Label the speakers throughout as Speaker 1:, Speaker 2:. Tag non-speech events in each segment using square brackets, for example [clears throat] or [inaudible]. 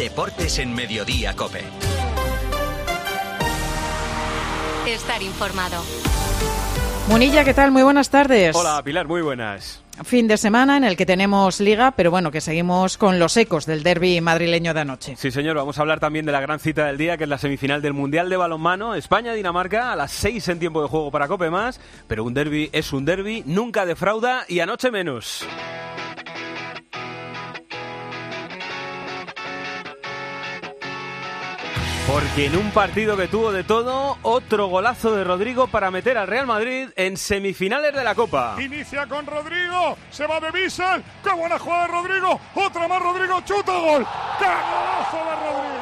Speaker 1: Deportes en Mediodía Cope.
Speaker 2: Estar informado.
Speaker 3: Munilla, ¿qué tal? Muy buenas tardes.
Speaker 4: Hola, Pilar, muy buenas.
Speaker 3: Fin de semana en el que tenemos liga, pero bueno, que seguimos con los ecos del derby madrileño de anoche.
Speaker 4: Sí, señor, vamos a hablar también de la gran cita del día, que es la semifinal del Mundial de Balonmano, España-Dinamarca, a las seis en tiempo de juego para Cope más, pero un derby es un derby, nunca defrauda y anoche menos. Porque en un partido que tuvo de todo, otro golazo de Rodrigo para meter al Real Madrid en semifinales de la Copa.
Speaker 5: Inicia con Rodrigo, se va de Bissell, qué buena jugada de Rodrigo, otra más Rodrigo, chuta gol, qué golazo de Rodrigo,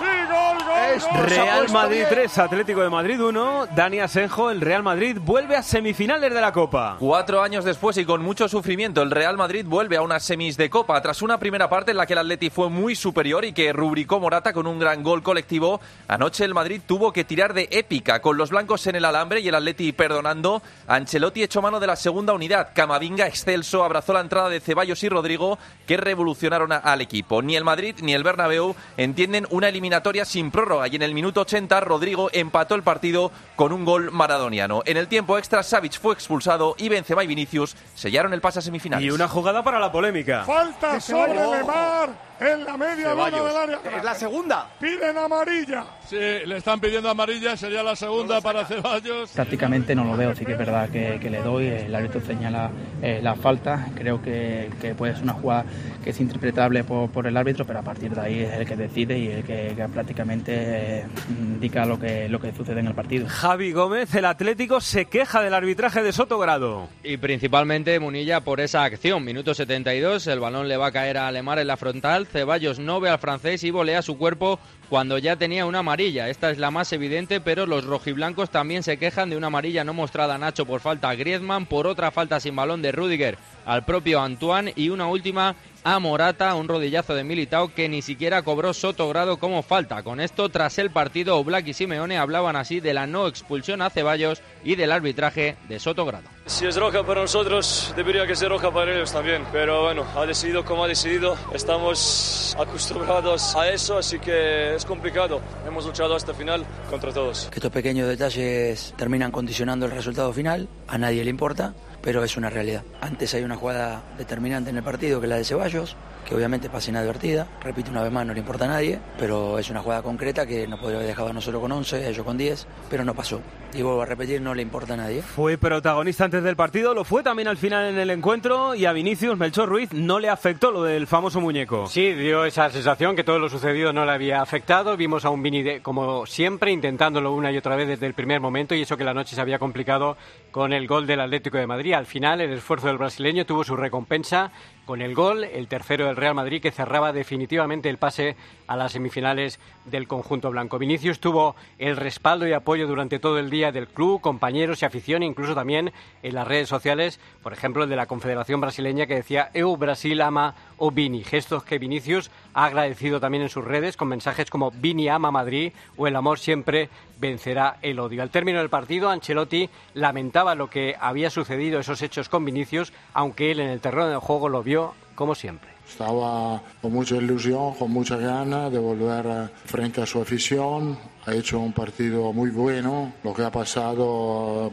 Speaker 5: y gol, gol, gol.
Speaker 4: Real Madrid 3, Atlético de Madrid 1, Dani Asenjo, el Real Madrid vuelve a semifinales de la Copa.
Speaker 6: Cuatro años después y con mucho sufrimiento, el Real Madrid vuelve a unas semis de Copa tras una primera parte en la que el Atleti fue muy superior y que rubricó Morata con un gran gol colectivo. Anoche el Madrid tuvo que tirar de épica con los blancos en el alambre y el Atleti perdonando. Ancelotti echó mano de la segunda unidad. Camavinga excelso abrazó la entrada de Ceballos y Rodrigo que revolucionaron a- al equipo. Ni el Madrid ni el Bernabéu entienden una eliminatoria sin prórroga y en el minuto 80 Rodrigo empató el partido con un gol maradoniano. En el tiempo extra Savic fue expulsado y Benzema y Vinicius sellaron el pase a semifinales.
Speaker 4: Y una jugada para la polémica.
Speaker 5: Falta sobre Lemar en la media luna del área.
Speaker 7: Es la segunda.
Speaker 5: Piden amarilla.
Speaker 8: Sí, le están pidiendo amarilla, sería la segunda para Ceballos.
Speaker 9: Prácticamente no lo veo, sí que es verdad que, que le doy, el árbitro señala eh, la falta, creo que, que puede ser una jugada que es interpretable por, por el árbitro, pero a partir de ahí es el que decide y el que, que prácticamente eh, indica lo que, lo que sucede en el partido.
Speaker 4: Javi Gómez, el Atlético, se queja del arbitraje de Sotogrado.
Speaker 10: Y principalmente Munilla por esa acción. Minuto 72, el balón le va a caer a Alemar en la frontal. Ceballos no ve al francés y volea su cuerpo cuando ya tenía una amarilla. Esta es la más evidente, pero los rojiblancos también se quejan de una amarilla no mostrada a Nacho por falta a Griezmann, por otra falta sin balón de Rudiger al propio Antoine y una última a Morata, un rodillazo de Militao que ni siquiera cobró Sotogrado como falta. Con esto, tras el partido, Oblak y Simeone hablaban así de la no expulsión a Ceballos y del arbitraje de Sotogrado.
Speaker 11: Si es roja para nosotros, debería que ser roja para ellos también. Pero bueno, ha decidido como ha decidido. Estamos acostumbrados a eso, así que es complicado. Hemos luchado hasta el final contra todos.
Speaker 12: Que estos pequeños detalles terminan condicionando el resultado final, a nadie le importa, pero es una realidad. Antes hay una jugada determinante en el partido que es la de Ceballos, que obviamente pasa inadvertida, repito una vez más, no le importa a nadie, pero es una jugada concreta que nos podría haber dejado a nosotros con 11, ellos con 10, pero no pasó. Y vuelvo a repetir, no le importa a nadie.
Speaker 4: Fue protagonista antes del partido, lo fue también al final en el encuentro y a Vinicius Melchor Ruiz no le afectó lo del famoso muñeco.
Speaker 13: Sí, dio esa sensación que todo lo sucedido no le había afectado. Vimos a un Vini, de- como siempre, intentándolo una y otra vez desde el primer momento y eso que la noche se había complicado con el gol del Atlético de Madrid. Al final, el esfuerzo del brasileño tuvo su recompensa con el gol, el tercero del Real Madrid, que cerraba definitivamente el pase a las semifinales del conjunto blanco. Vinicius tuvo el respaldo y apoyo durante todo el día del club, compañeros y afición, incluso también en las redes sociales, por ejemplo, el de la Confederación Brasileña que decía Eu Brasil ama o Vini, gestos que Vinicius ha agradecido también en sus redes con mensajes como Vini ama Madrid o el amor siempre vencerá el odio. Al término del partido, Ancelotti lamentaba lo que había sucedido, esos hechos con Vinicius, aunque él en el terreno del juego lo vio como siempre.
Speaker 14: Estaba con mucha ilusión, con mucha ganas de volver frente a su afición. Ha hecho un partido muy bueno. Lo que ha pasado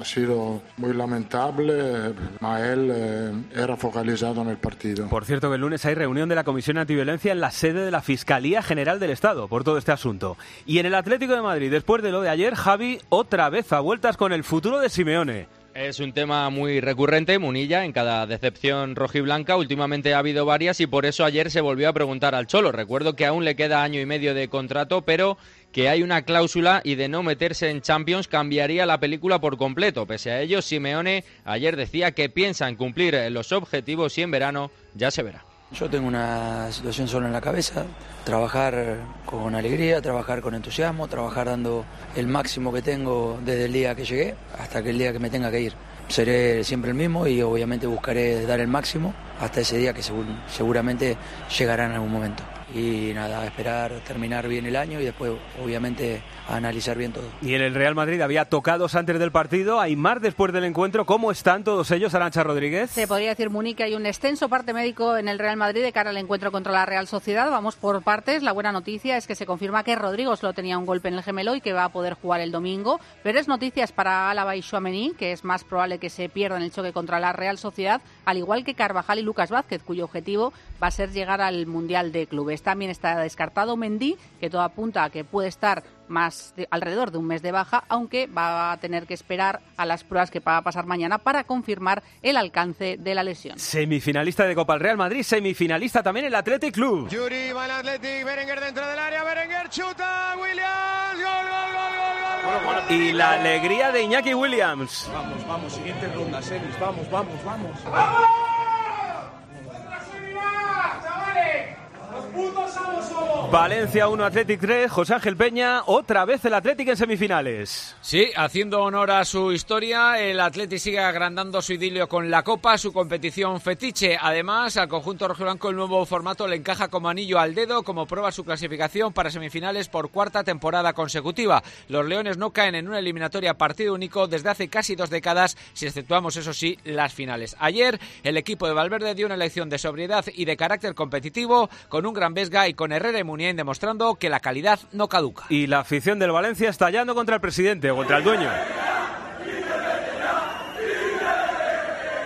Speaker 14: ha sido muy lamentable, ma él eh, era focalizado en el partido.
Speaker 4: Por cierto que el lunes hay reunión de la Comisión Antiviolencia en la sede de la Fiscalía General del Estado por todo este asunto. Y en el Atlético de Madrid, después de lo de ayer, Javi otra vez a vueltas con el futuro de Simeone.
Speaker 10: Es un tema muy recurrente, Munilla, en cada decepción rojiblanca. Últimamente ha habido varias y por eso ayer se volvió a preguntar al Cholo. Recuerdo que aún le queda año y medio de contrato, pero que hay una cláusula y de no meterse en Champions cambiaría la película por completo. Pese a ello, Simeone ayer decía que piensa en cumplir los objetivos y en verano ya se verá.
Speaker 12: Yo tengo una situación solo en la cabeza, trabajar con alegría, trabajar con entusiasmo, trabajar dando el máximo que tengo desde el día que llegué hasta que el día que me tenga que ir. Seré siempre el mismo y obviamente buscaré dar el máximo hasta ese día que segur- seguramente llegará en algún momento. y nada, esperar terminar bien el año y después obviamente a analizar bien todo.
Speaker 4: Y en el Real Madrid había tocados antes del partido, hay más después del encuentro. ¿Cómo están todos ellos, Arancha Rodríguez?
Speaker 15: Se podría decir, Muni, que hay un extenso parte médico en el Real Madrid de cara al encuentro contra la Real Sociedad. Vamos por partes. La buena noticia es que se confirma que Rodrigo solo tenía un golpe en el gemelo y que va a poder jugar el domingo. Pero es noticias para Álava y Chouameni, que es más probable que se pierdan el choque contra la Real Sociedad, al igual que Carvajal y Lucas Vázquez, cuyo objetivo va a ser llegar al Mundial de Clubes. También está descartado Mendy, que todo apunta a que puede estar más de, alrededor de un mes de baja, aunque va a tener que esperar a las pruebas que va a pasar mañana para confirmar el alcance de la lesión.
Speaker 4: Semifinalista de Copa el Real Madrid, semifinalista también el Athletic Club.
Speaker 16: Yuri va el Athletic, Berenguer dentro del área, Berenguer chuta, Williams, gol, gol, gol, gol, gol, gol.
Speaker 4: Y la alegría de Iñaki Williams.
Speaker 17: Vamos, vamos, siguiente ronda, semis, vamos, vamos, vamos.
Speaker 16: ¡Vamos! ¡Chavales! ¡Los putos somos somos!
Speaker 4: Valencia 1, Athletic 3, José Ángel Peña, otra vez el Athletic en semifinales.
Speaker 18: Sí, haciendo honor a su historia, el Athletic sigue agrandando su idilio con la Copa, su competición fetiche. Además, al conjunto rojiblanco el nuevo formato le encaja como anillo al dedo, como prueba su clasificación para semifinales por cuarta temporada consecutiva. Los Leones no caen en una eliminatoria partido único desde hace casi dos décadas, si exceptuamos, eso sí, las finales. Ayer, el equipo de Valverde dio una lección de sobriedad y de carácter competitivo, con un gran Y con Herrera y Muniain demostrando que la calidad no caduca.
Speaker 4: Y la afición del Valencia estallando contra el presidente o contra el dueño.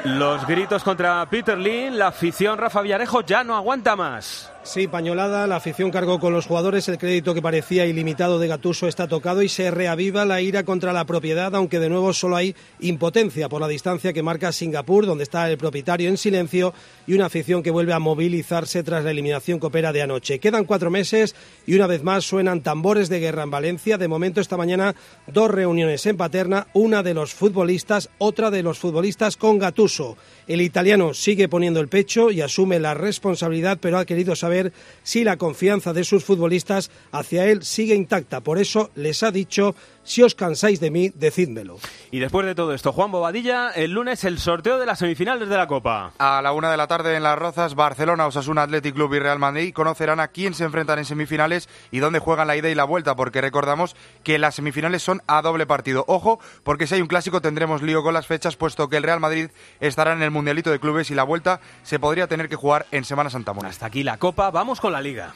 Speaker 4: Los gritos contra Peter Lin, la afición Rafa Villarejo ya no aguanta más.
Speaker 19: Sí, pañolada, la afición cargó con los jugadores, el crédito que parecía ilimitado de Gatuso está tocado y se reaviva la ira contra la propiedad, aunque de nuevo solo hay impotencia por la distancia que marca Singapur, donde está el propietario en silencio, y una afición que vuelve a movilizarse tras la eliminación copera de anoche. Quedan cuatro meses y una vez más suenan tambores de guerra en Valencia. De momento esta mañana dos reuniones en Paterna, una de los futbolistas, otra de los futbolistas con Gatuso. El italiano sigue poniendo el pecho y asume la responsabilidad, pero ha querido saber si la confianza de sus futbolistas hacia él sigue intacta. Por eso les ha dicho, si os cansáis de mí, decídmelo.
Speaker 4: Y después de todo esto, Juan Bobadilla, el lunes el sorteo de las semifinales de la Copa.
Speaker 20: A la una de la tarde en Las Rozas, Barcelona, Osasuna Athletic Club y Real Madrid conocerán a quién se enfrentan en semifinales y dónde juegan la ida y la vuelta, porque recordamos que las semifinales son a doble partido. Ojo, porque si hay un clásico tendremos lío con las fechas, puesto que el Real Madrid estará en el Mundialito de Clubes y la vuelta se podría tener que jugar en Semana Santa Mona.
Speaker 4: Hasta aquí la Copa, vamos con la Liga.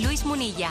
Speaker 2: Luis Munilla.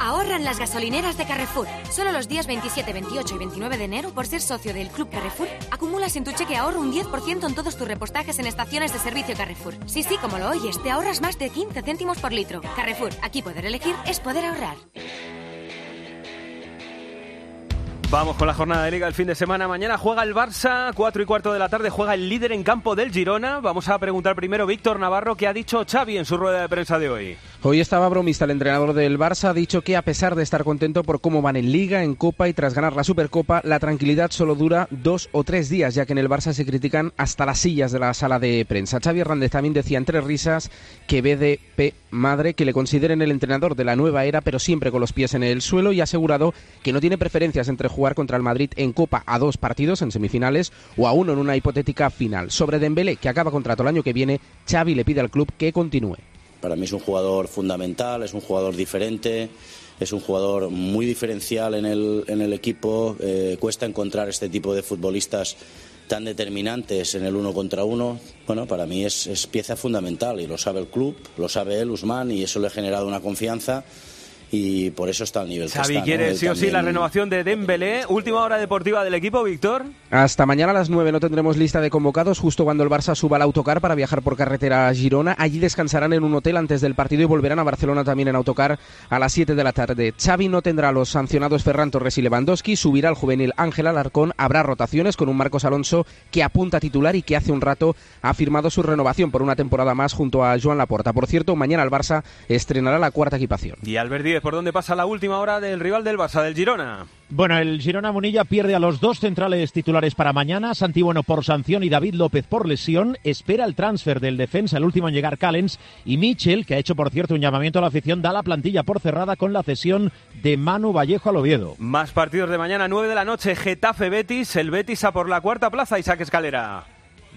Speaker 21: Ahorran las gasolineras de Carrefour. Solo los días 27, 28 y 29 de enero, por ser socio del Club Carrefour, acumulas en tu cheque ahorro un 10% en todos tus repostajes en estaciones de servicio Carrefour. Sí, sí, como lo oyes, te ahorras más de 15 céntimos por litro. Carrefour, aquí poder elegir es poder ahorrar.
Speaker 4: Vamos con la jornada de liga el fin de semana. Mañana juega el Barça, 4 y cuarto de la tarde, juega el líder en campo del Girona. Vamos a preguntar primero Víctor Navarro qué ha dicho Xavi en su rueda de prensa de hoy.
Speaker 22: Hoy estaba bromista el entrenador del Barça, ha dicho que a pesar de estar contento por cómo van en Liga, en Copa y tras ganar la Supercopa, la tranquilidad solo dura dos o tres días, ya que en el Barça se critican hasta las sillas de la sala de prensa. Xavi Hernández también decía entre risas que BDP madre que le consideren el entrenador de la nueva era, pero siempre con los pies en el suelo y ha asegurado que no tiene preferencias entre jugar contra el Madrid en Copa a dos partidos en semifinales o a uno en una hipotética final. Sobre Dembélé, que acaba contrato el año que viene, Xavi le pide al club que continúe.
Speaker 23: Para mí es un jugador fundamental, es un jugador diferente, es un jugador muy diferencial en el, en el equipo. Eh, cuesta encontrar este tipo de futbolistas tan determinantes en el uno contra uno. Bueno, para mí es, es pieza fundamental y lo sabe el club, lo sabe él, Usman, y eso le ha generado una confianza y por eso está al nivel
Speaker 4: Xavi
Speaker 23: que está.
Speaker 4: quiere sí o sí la renovación de Dembélé. Última hora deportiva del equipo, Víctor.
Speaker 22: Hasta mañana a las 9 no tendremos lista de convocados, justo cuando el Barça suba al autocar para viajar por carretera a Girona. Allí descansarán en un hotel antes del partido y volverán a Barcelona también en autocar a las 7 de la tarde. Xavi no tendrá a los sancionados Ferran Torres y Lewandowski, subirá al juvenil Ángel Alarcón, habrá rotaciones con un Marcos Alonso que apunta a titular y que hace un rato ha firmado su renovación por una temporada más junto a Joan Laporta. Por cierto, mañana el Barça estrenará la cuarta equipación.
Speaker 4: Y Albert Díez Rodríguez, ¿por dónde pasa la última hora del rival del Barça, del Girona?
Speaker 24: Bueno, el Girona Munilla pierde a los dos centrales titulares para mañana, Santi Bueno por sanción y David López por lesión. Espera el transfer del defensa, el último en llegar Callens, y Michel, que ha hecho por cierto un llamamiento a la afición, da la plantilla por cerrada con la cesión de Manu Vallejo al Oviedo.
Speaker 4: Más partidos de mañana, 9 de la noche, Getafe Betis, el Betis a por la cuarta plaza, Isaac Escalera.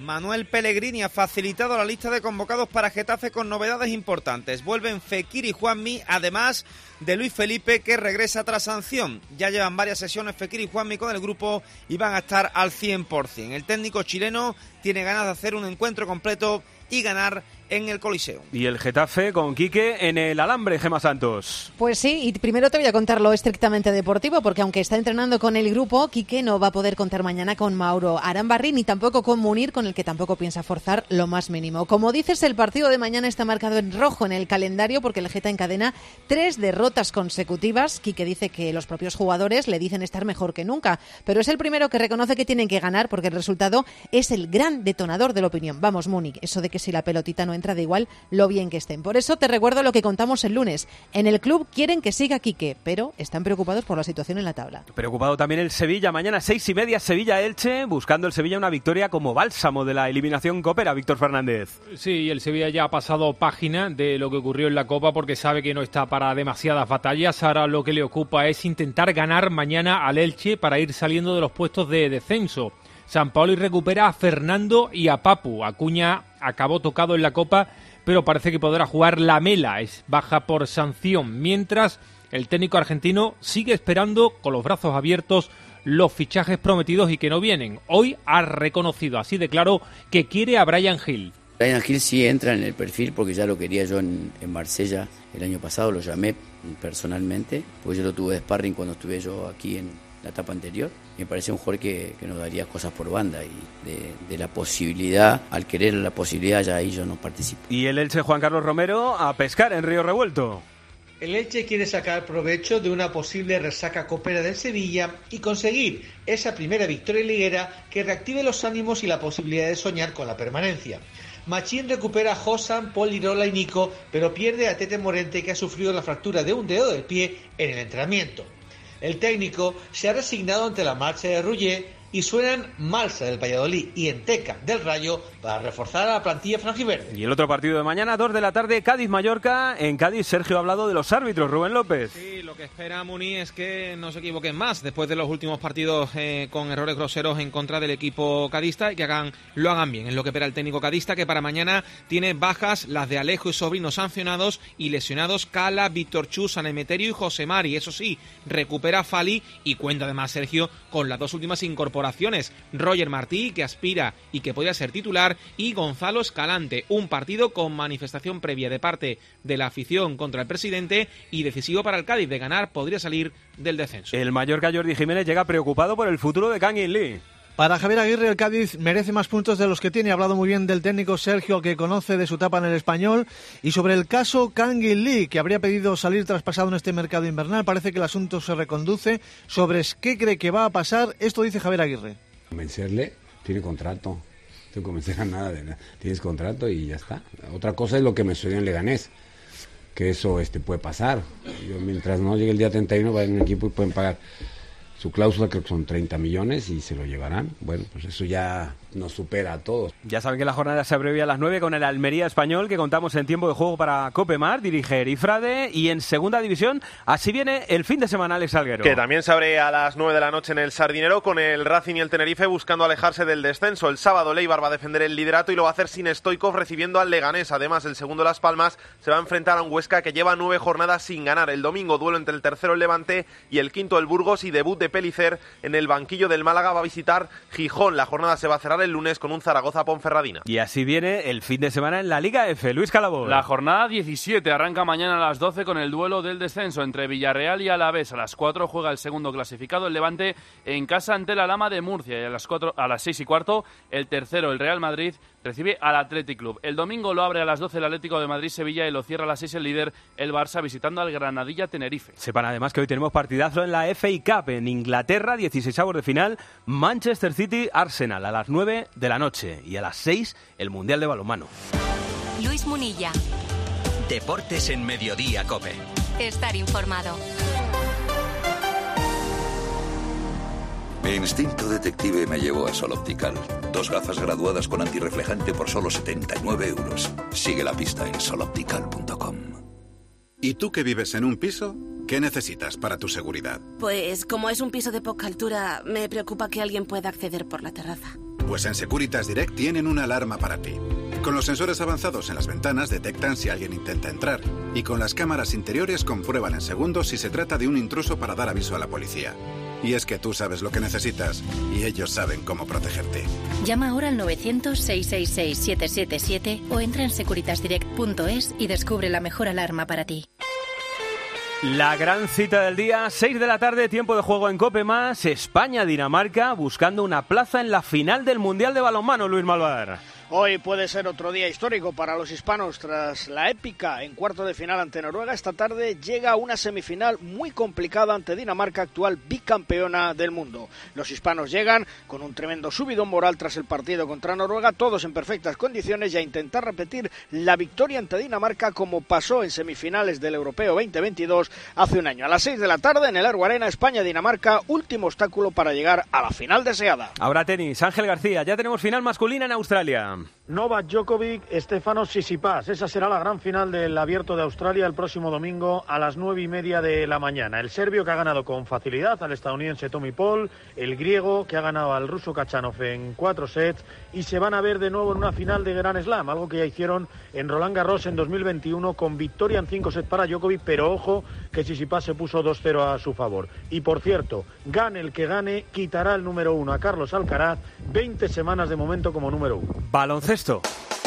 Speaker 20: Manuel Pellegrini ha facilitado la lista de convocados para Getafe con novedades importantes. Vuelven Fekir y Juanmi, además de Luis Felipe, que regresa tras sanción. Ya llevan varias sesiones Fekir y Juanmi con el grupo y van a estar al 100%. El técnico chileno tiene ganas de hacer un encuentro completo y ganar en el Coliseo.
Speaker 4: Y el Getafe con Quique en el alambre, Gema Santos.
Speaker 25: Pues sí, y primero te voy a contar lo estrictamente deportivo, porque aunque está entrenando con el grupo, Quique no va a poder contar mañana con Mauro Arambarri ni tampoco con Munir, con el que tampoco piensa forzar lo más mínimo. Como dices, el partido de mañana está marcado en rojo en el calendario porque el Geta encadena tres derrotas consecutivas. Quique dice que los propios jugadores le dicen estar mejor que nunca, pero es el primero que reconoce que tienen que ganar porque el resultado es el gran detonador de la opinión. Vamos, Múnich, eso de que si la pelotita no entra de igual lo bien que estén. Por eso te recuerdo lo que contamos el lunes. En el club quieren que siga Quique, pero están preocupados por la situación en la tabla.
Speaker 4: Preocupado también el Sevilla. Mañana seis y media Sevilla-Elche, buscando el Sevilla una victoria como bálsamo de la eliminación Copera. Víctor Fernández.
Speaker 5: Sí, el Sevilla ya ha pasado página de lo que ocurrió en la Copa porque sabe que no está para demasiadas batallas. Ahora lo que le ocupa es intentar ganar mañana al Elche para ir saliendo de los puestos de descenso. San Paolo recupera a Fernando y a Papu. Acuña acabó tocado en la Copa, pero parece que podrá jugar la Mela. Es baja por sanción. Mientras el técnico argentino sigue esperando con los brazos abiertos los fichajes prometidos y que no vienen. Hoy ha reconocido así de claro que quiere a Brian Hill.
Speaker 3: Brian Hill sí entra en el perfil porque ya lo quería yo en, en Marsella el año pasado, lo llamé personalmente, porque yo lo tuve de sparring cuando estuve yo aquí en la etapa anterior. Me parece un jugador que, que nos daría cosas por banda y de, de, la posibilidad, al querer la posibilidad, ya ahí yo no participo.
Speaker 4: Y el Elche Juan Carlos Romero a pescar en Río Revuelto.
Speaker 26: El Elche quiere sacar provecho de una posible resaca copera del Sevilla y conseguir esa primera victoria liguera que reactive los ánimos y la posibilidad de soñar con la permanencia. Machín recupera a Josan, Polirola y Nico, pero pierde a Tete Morente que ha sufrido la fractura de un dedo del pie en el entrenamiento. El técnico se ha resignado ante la marcha de Rullet y suenan Malsa del Valladolid y Enteca del Rayo para reforzar a la plantilla franjiverde.
Speaker 4: Y el otro partido de mañana, 2 de la tarde, Cádiz-Mallorca. En Cádiz, Sergio ha hablado de los árbitros, Rubén López.
Speaker 27: Sí, lo que espera Muni es que no se equivoquen más después de los últimos partidos eh, con errores groseros en contra del equipo cadista y que hagan, lo hagan bien. Es lo que espera el técnico cadista, que para mañana tiene bajas las de Alejo y Sobrino sancionados y lesionados Cala, Víctor Chu, San Emeterio y José Mari. Eso sí, recupera Fali y cuenta además Sergio con las dos últimas incorporaciones Roger Martí, que aspira y que podría ser titular, y Gonzalo Escalante, un partido con manifestación previa de parte de la afición contra el presidente y decisivo para el Cádiz de ganar, podría salir del descenso.
Speaker 4: El Mallorca Jordi Jiménez llega preocupado por el futuro de Kangin Lee.
Speaker 28: Para Javier Aguirre, el Cádiz merece más puntos de los que tiene. Ha hablado muy bien del técnico Sergio, que conoce de su etapa en el español. Y sobre el caso Kangin Lee, que habría pedido salir traspasado en este mercado invernal, parece que el asunto se reconduce. Sobre qué cree que va a pasar, esto dice Javier Aguirre.
Speaker 19: Convencerle, tiene contrato. No a nada. Tienes contrato y ya está. Otra cosa es lo que me sucedió en Leganés. Que eso este, puede pasar. Yo, mientras no llegue el día 31, va en un equipo y pueden pagar su cláusula creo que son 30 millones y se lo llevarán. Bueno, pues eso ya nos supera a todos.
Speaker 4: Ya saben que la jornada se abrevia a las 9 con el Almería Español, que contamos en tiempo de juego para Copemar, dirige Erifrade, y en segunda división, así viene el fin de semana Alex Alguero.
Speaker 8: Que también se abre a las 9 de la noche en el Sardinero con el Racing y el Tenerife buscando alejarse del descenso. El sábado Leibar va a defender el liderato y lo va a hacer sin Stoikov recibiendo al Leganés. Además, el segundo Las Palmas se va a enfrentar a un Huesca que lleva nueve jornadas sin ganar. El domingo duelo entre el tercero el Levante y el quinto el Burgos y debut de Pelicer en el banquillo del Málaga va a visitar Gijón. La jornada se va a cerrar el lunes con un Zaragoza Ponferradina.
Speaker 4: Y así viene el fin de semana en la Liga F. Luis Calabó.
Speaker 29: La jornada 17 arranca mañana a las 12 con el duelo del descenso entre Villarreal y Alavés. A las 4 juega el segundo clasificado, el Levante, en casa ante la Lama de Murcia. Y a las, 4, a las 6 y cuarto, el tercero, el Real Madrid, recibe al Athletic Club. El domingo lo abre a las 12 el Atlético de Madrid-Sevilla y lo cierra a las 6 el líder, el Barça, visitando al Granadilla-Tenerife.
Speaker 4: Sepan además que hoy tenemos partidazo en la FA Cup en Inglaterra, 16 avos de final, Manchester City-Arsenal a las 9 de la noche y a las 6 el Mundial de Balonmano.
Speaker 2: Luis Munilla.
Speaker 30: Deportes en Mediodía, Cope.
Speaker 2: Estar informado.
Speaker 31: Mi instinto detective me llevó a Sol Optical. Dos gafas graduadas con antirreflejante por solo 79 euros. Sigue la pista en soloptical.com.
Speaker 23: ¿Y tú que vives en un piso? ¿Qué necesitas para tu seguridad?
Speaker 32: Pues como es un piso de poca altura, me preocupa que alguien pueda acceder por la terraza.
Speaker 23: Pues en Securitas Direct tienen una alarma para ti. Con los sensores avanzados en las ventanas detectan si alguien intenta entrar y con las cámaras interiores comprueban en segundos si se trata de un intruso para dar aviso a la policía. Y es que tú sabes lo que necesitas y ellos saben cómo protegerte.
Speaker 21: Llama ahora al 900-666-777 o entra en securitasdirect.es y descubre la mejor alarma para ti.
Speaker 4: La gran cita del día, 6 de la tarde, tiempo de juego en Cope más, España-Dinamarca buscando una plaza en la final del Mundial de Balonmano, Luis Malvar.
Speaker 33: Hoy puede ser otro día histórico para los hispanos tras la épica en cuarto de final ante Noruega. Esta tarde llega una semifinal muy complicada ante Dinamarca, actual bicampeona del mundo. Los hispanos llegan con un tremendo subidón moral tras el partido contra Noruega, todos en perfectas condiciones y a intentar repetir la victoria ante Dinamarca como pasó en semifinales del Europeo 2022 hace un año. A las 6 de la tarde en el Argo Arena, España-Dinamarca, último obstáculo para llegar a la final deseada.
Speaker 4: Ahora tenis, Ángel García, ya tenemos final masculina en Australia.
Speaker 34: um, Novak Djokovic, Stefano Sisipas. Esa será la gran final del Abierto de Australia el próximo domingo a las nueve y media de la mañana. El serbio que ha ganado con facilidad al estadounidense Tommy Paul, el griego que ha ganado al ruso Kachanov en cuatro sets y se van a ver de nuevo en una final de Gran Slam, algo que ya hicieron en Roland Garros en 2021 con victoria en cinco sets para Djokovic, pero ojo que Sisipas se puso 2-0 a su favor. Y por cierto, gane el que gane, quitará el número uno a Carlos Alcaraz, 20 semanas de momento como número uno.
Speaker 4: Baloncesto. 人。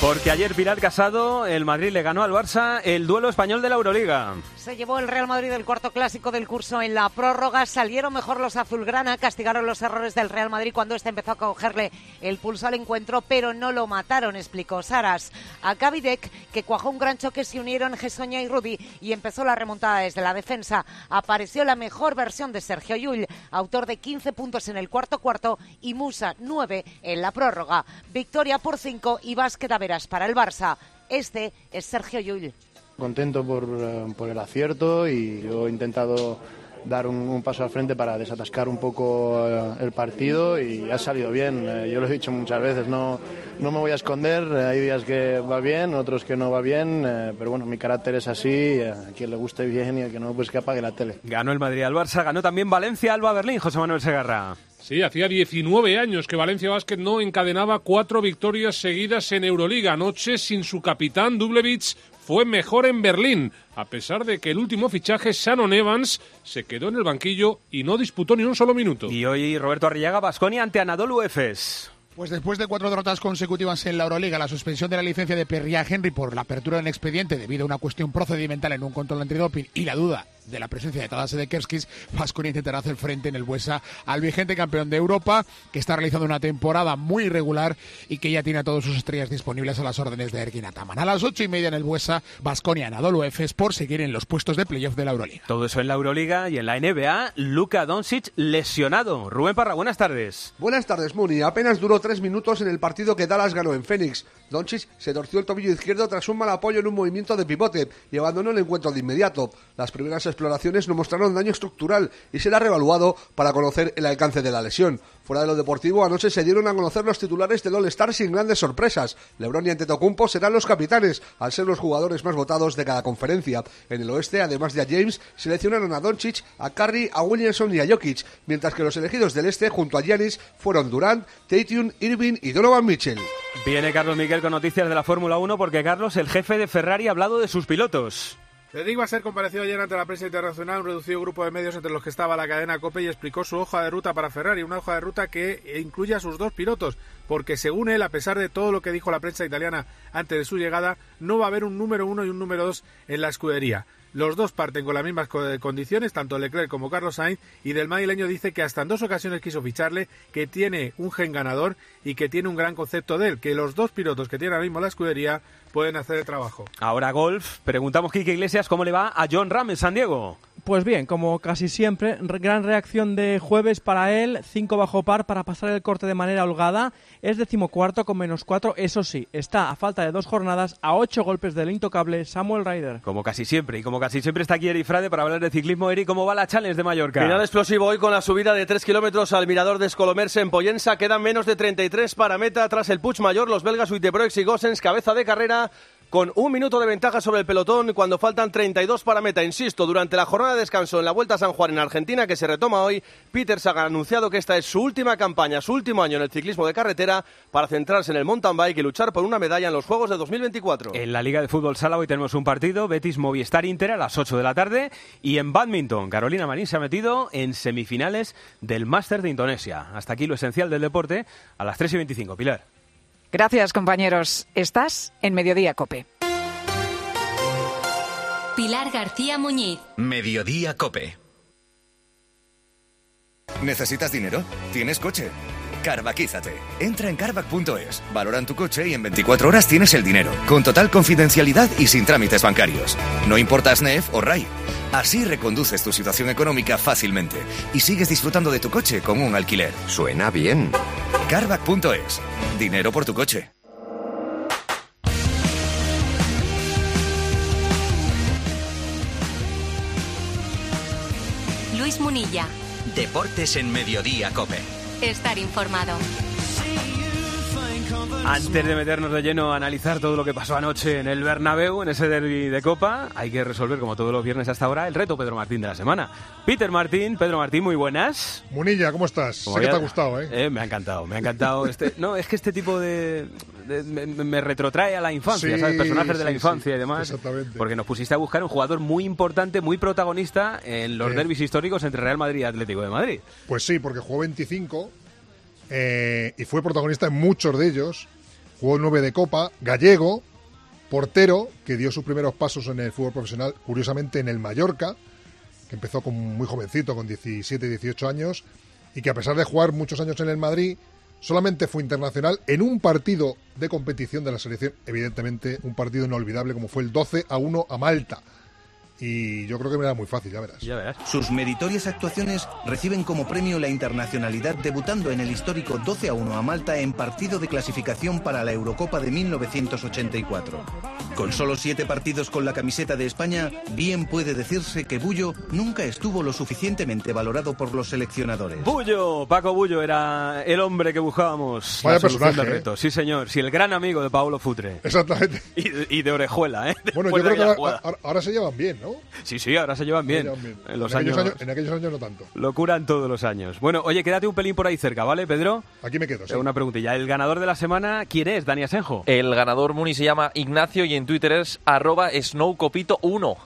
Speaker 4: Porque ayer Pilar Casado, el Madrid le ganó al Barça el duelo español de la Euroliga.
Speaker 35: Se llevó el Real Madrid el cuarto clásico del curso en la prórroga. Salieron mejor los azulgrana, castigaron los errores del Real Madrid cuando este empezó a cogerle el pulso al encuentro, pero no lo mataron, explicó Saras. A Cavidec, que cuajó un gran choque, se unieron Gesoña y Rudy y empezó la remontada desde la defensa. Apareció la mejor versión de Sergio Llull, autor de 15 puntos en el cuarto cuarto y Musa 9 en la prórroga. Victoria por 5 y básquet a veras para el Barça. Este es Sergio Llull.
Speaker 28: Contento por, eh, por, el acierto y yo he intentado dar un, un, paso al frente para desatascar un poco eh, el partido y ha salido bien. Eh, yo lo he dicho muchas veces, no, no me voy a esconder, hay días que va bien, otros que no va bien, pero bueno, mi carácter es así, a quien le guste bien y a quien no, pues que apague la tele.
Speaker 4: Ganó el Madrid al Barça, ganó también Valencia, Alba Berlín, José Manuel Segarra.
Speaker 36: Sí, hacía 19 años que Valencia Basket no encadenaba cuatro victorias seguidas en Euroliga. Anoche, sin su capitán, Dublevich fue mejor en Berlín, a pesar de que el último fichaje, Shannon Evans, se quedó en el banquillo y no disputó ni un solo minuto.
Speaker 4: Y hoy Roberto Arriaga, Basconia ante Anadolu Efes.
Speaker 37: Pues después de cuatro derrotas consecutivas en la Euroliga, la suspensión de la licencia de Perria Henry por la apertura del expediente debido a una cuestión procedimental en un control antidoping y la duda de la presencia de Tadas de Kerskis, Vasconia intentará hacer frente en el Buesa al vigente campeón de Europa, que está realizando una temporada muy irregular y que ya tiene a todas sus estrellas disponibles a las órdenes de Ergin Ataman. A las ocho y media en el Buesa, Vasconia Anadolu Efes por seguir en los puestos de playoff de la Euroliga.
Speaker 4: Todo eso en la Euroliga y en la NBA, Luka Doncic lesionado. Rubén Parra, buenas tardes.
Speaker 38: Buenas tardes, Muni. Apenas duró tres minutos en el partido que Dallas ganó en Phoenix. Doncic se torció el tobillo izquierdo tras un mal apoyo en un movimiento de pivote y abandonó el encuentro de inmediato. Las primeras exploraciones no mostraron daño estructural y será revaluado para conocer el alcance de la lesión. Fuera de lo deportivo, anoche se dieron a conocer los titulares del All-Star sin grandes sorpresas. LeBron y Antetokounmpo serán los capitanes, al ser los jugadores más votados de cada conferencia. En el oeste, además de a James, seleccionaron a Doncic, a Curry, a Williamson y a Jokic, mientras que los elegidos del este, junto a Giannis, fueron Durant, Tatum, Irving y Donovan Mitchell.
Speaker 4: Viene Carlos Miguel con noticias de la Fórmula 1 porque Carlos, el jefe de Ferrari, ha hablado de sus pilotos.
Speaker 19: Va a ser comparecido ayer ante la prensa internacional, un reducido grupo de medios entre los que estaba la cadena COPE y explicó su hoja de ruta para Ferrari, una hoja de ruta que incluye a sus dos pilotos, porque según él, a pesar de todo lo que dijo la prensa italiana antes de su llegada, no va a haber un número uno y un número dos en la escudería. Los dos parten con las mismas condiciones, tanto Leclerc como Carlos Sainz, y del madrileño dice que hasta en dos ocasiones quiso ficharle, que tiene un gen ganador y que tiene un gran concepto de él, que los dos pilotos que tiene ahora mismo la escudería pueden hacer el trabajo.
Speaker 4: Ahora golf, preguntamos Kike Iglesias cómo le va a John Ram en San Diego.
Speaker 39: Pues bien, como casi siempre, re- gran reacción de jueves para él, 5 bajo par para pasar el corte de manera holgada, es decimocuarto con menos 4, eso sí, está a falta de dos jornadas a 8 golpes del intocable Samuel Ryder.
Speaker 4: Como casi siempre, y como casi siempre está aquí Eri Frade para hablar de ciclismo. Eri, ¿cómo va la Challenge de Mallorca?
Speaker 40: Final explosivo hoy con la subida de 3 kilómetros al mirador de Escolomerse en Pollensa. Quedan menos de 33 para meta tras el Puig Mayor. Los belgas Uitebroex y Gossens, cabeza de carrera, con un minuto de ventaja sobre el pelotón cuando faltan 32 para meta. Insisto, durante la jornada de descanso en la Vuelta a San Juan en Argentina, que se retoma hoy, Peter Sagan ha anunciado que esta es su última campaña, su último año en el ciclismo de carretera, para centrarse en el mountain bike y luchar por una medalla en los Juegos de 2024.
Speaker 4: En la Liga de Fútbol Sala hoy tenemos un partido, Betis Movistar Inter a las 8 de la tarde. Y en badminton, Carolina Marín se ha metido en semifinales del Máster de Indonesia. Hasta aquí lo esencial del deporte a las 3 y 25. Pilar.
Speaker 3: Gracias, compañeros. Estás en Mediodía Cope.
Speaker 2: Pilar García Muñiz.
Speaker 41: Mediodía Cope.
Speaker 19: ¿Necesitas dinero? ¿Tienes coche? Carvaquízate. Entra en carvac.es, valoran tu coche y en 24 horas tienes el dinero, con total confidencialidad y sin trámites bancarios. No importa SNEF o RAI. Así reconduces tu situación económica fácilmente y sigues disfrutando de tu coche como un alquiler. Suena bien. Carvac.es. Dinero por tu coche.
Speaker 2: Luis Munilla.
Speaker 41: Deportes en Mediodía Cope.
Speaker 2: Estar informado.
Speaker 4: Antes de meternos de lleno a analizar todo lo que pasó anoche en el Bernabéu, en ese derby de Copa, hay que resolver, como todos los viernes hasta ahora, el reto Pedro Martín de la semana. Peter Martín, Pedro Martín, muy buenas.
Speaker 42: Munilla, ¿cómo estás?
Speaker 4: Como
Speaker 42: sé que
Speaker 4: ya-
Speaker 42: te ha gustado, ¿eh?
Speaker 4: Eh, me ha encantado, me ha encantado. Este, no, es que este tipo de... de- me, me retrotrae a la infancia,
Speaker 42: Sí,
Speaker 4: ¿sabes? Personajes de la infancia
Speaker 42: sí,
Speaker 4: y demás.
Speaker 42: exactamente.
Speaker 4: Porque nos pusiste a buscar un jugador muy importante, muy protagonista en los
Speaker 42: Sí.
Speaker 4: derbis históricos entre Real Madrid y Atlético de Madrid.
Speaker 42: Pues sí, porque jugó 25 eh, y fue protagonista en muchos de ellos. Jugó 9 de Copa, gallego, portero, que dio sus primeros pasos en el fútbol profesional, curiosamente en el Mallorca, que empezó con muy jovencito, con 17, 18 años, y que a pesar de jugar muchos años en el Madrid, solamente fue internacional en un partido de competición de la selección, evidentemente un partido inolvidable como fue el 12 a 1 a Malta. Y yo creo que me era muy fácil, ya verás.
Speaker 4: Ya verás.
Speaker 43: Sus meritorias actuaciones reciben como premio la internacionalidad debutando en el histórico 12 a 1 a Malta en partido de clasificación para la Eurocopa de 1984. Con solo siete partidos con la camiseta de España, bien puede decirse que Bullo nunca estuvo lo suficientemente valorado por los seleccionadores.
Speaker 4: Bullo, Paco Bullo era el hombre que buscábamos.
Speaker 42: Vaya personaje,
Speaker 4: del
Speaker 42: ¿eh?
Speaker 4: reto. Sí, señor. Sí, el gran amigo de Paolo Futre.
Speaker 42: Exactamente.
Speaker 4: Y de, y de Orejuela, ¿eh?
Speaker 42: Bueno,
Speaker 4: Después
Speaker 42: yo creo que ahora- ahora se llevan bien, ¿no?
Speaker 4: Sí, sí, ahora se llevan bien.
Speaker 42: Se llevan bien.
Speaker 4: En los
Speaker 42: en, aquellos
Speaker 4: años...
Speaker 42: años, en aquellos años no tanto.
Speaker 4: Locura en todos los años. Bueno, oye, quédate un pelín por ahí cerca, ¿vale, Pedro?
Speaker 42: Aquí me quedo, sí.
Speaker 4: Eh, Una preguntilla. ¿El ganador de la semana quién es, Dani Asenjo?
Speaker 6: El ganador Muni se llama Ignacio y en Twitter es arroba snowcopito1.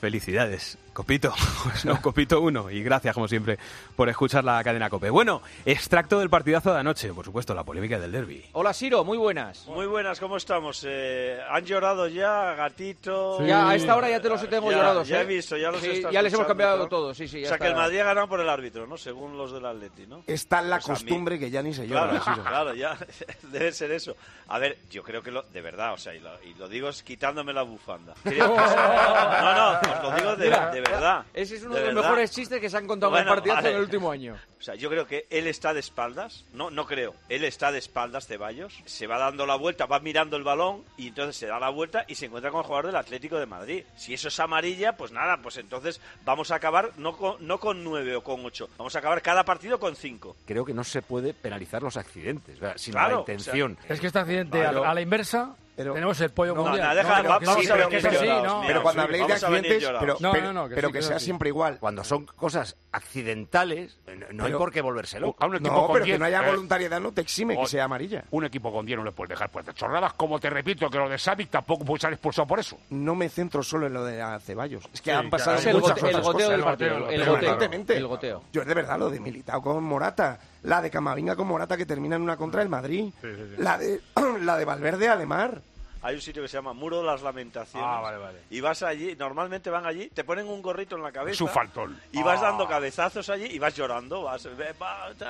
Speaker 4: Felicidades, Copito. [laughs] no, Copito 1. Y gracias, como siempre, por escuchar la cadena Cope. Bueno, extracto del partidazo de anoche. Por supuesto, la polémica del derby.
Speaker 18: Hola Siro, muy buenas.
Speaker 24: Muy buenas, ¿cómo estamos? Eh, ¿Han llorado ya, gatito?
Speaker 18: Ya, a esta hora ya te los tengo
Speaker 24: Ya,
Speaker 18: llorados.
Speaker 24: Ya
Speaker 18: ¿eh?
Speaker 24: he visto, ya los
Speaker 18: Sí,
Speaker 24: he estado
Speaker 18: Ya les hemos cambiado
Speaker 24: ¿no?
Speaker 18: todo, sí, sí.
Speaker 24: O
Speaker 18: ya
Speaker 24: sea, que el Madrid ha ganado por el árbitro, ¿no? Según los del Atleti, ¿no?
Speaker 44: Está en la
Speaker 24: Pues
Speaker 44: costumbre que ya ni se llora.
Speaker 24: Claro,
Speaker 44: Siro.
Speaker 24: claro, ya [laughs] debe ser eso. A ver, yo creo que lo, de verdad, o sea, y lo, y lo digo es quitándome la bufanda. Creo que es- [laughs] no, no, os lo digo de, de verdad.
Speaker 18: Ese es uno
Speaker 24: de
Speaker 18: de, los
Speaker 24: verdad.
Speaker 18: mejores chistes que se han contado en el partidazo
Speaker 24: vale.
Speaker 18: en el último año.
Speaker 24: O sea, yo creo que él está de espaldas, no, no creo, él está de espaldas, Ceballos, se va dando la vuelta, va mirando el balón y entonces se da la vuelta y se encuentra con el jugador del Atlético de Madrid. Si eso es amarilla, pues nada, pues entonces vamos a acabar no con, no con nueve o con ocho, vamos a acabar cada partido con cinco.
Speaker 44: Creo que no se puede penalizar los accidentes,
Speaker 24: Claro,
Speaker 44: la intención.
Speaker 24: o sea,
Speaker 45: Es que este accidente a la inversa tenemos el pollo
Speaker 44: No,
Speaker 45: mundial.
Speaker 44: no, deja-
Speaker 45: pero
Speaker 44: va-
Speaker 45: que
Speaker 44: vamos
Speaker 45: sí,
Speaker 44: a ver
Speaker 45: pero que
Speaker 44: que
Speaker 45: es así,
Speaker 44: llorados,
Speaker 45: ¿no?
Speaker 44: Pero cuando
Speaker 45: Sí,
Speaker 44: habléis de accidentes, pero,
Speaker 45: No,
Speaker 44: pero,
Speaker 45: no, no, que
Speaker 44: pero
Speaker 45: sí,
Speaker 44: que
Speaker 45: que
Speaker 44: sea siempre igual. Cuando son cosas accidentales, no, no hay por qué volverse loco.
Speaker 46: A un equipo
Speaker 44: no,
Speaker 46: con
Speaker 44: pero
Speaker 46: 10,
Speaker 44: que no haya
Speaker 46: eh,
Speaker 44: voluntariedad no te exime que sea amarilla.
Speaker 46: Un equipo con 10 no le puedes dejar pues de chorradas, como te repito que lo de Savic tampoco puede ser expulsado por eso.
Speaker 44: No me centro solo en lo de a Ceballos. Es que
Speaker 46: Sí,
Speaker 44: han pasado
Speaker 46: claro. Es el
Speaker 44: muchas
Speaker 46: el
Speaker 44: otras
Speaker 46: goteo
Speaker 44: cosas.
Speaker 46: del partido, el goteo.
Speaker 44: Yo es de verdad lo de Militao con Morata, la de Camavinga con Morata que termina en una contra del Madrid, la de [clears throat] la de Valverde Alemar.
Speaker 24: Hay un sitio que se llama Muro de las Lamentaciones.
Speaker 47: Ah, vale, vale.
Speaker 24: Y vas allí, normalmente van allí, te ponen un gorrito en la cabeza.
Speaker 47: Es un faltón.
Speaker 24: Y vas
Speaker 47: Ah.
Speaker 24: dando cabezazos allí y vas llorando. Vas,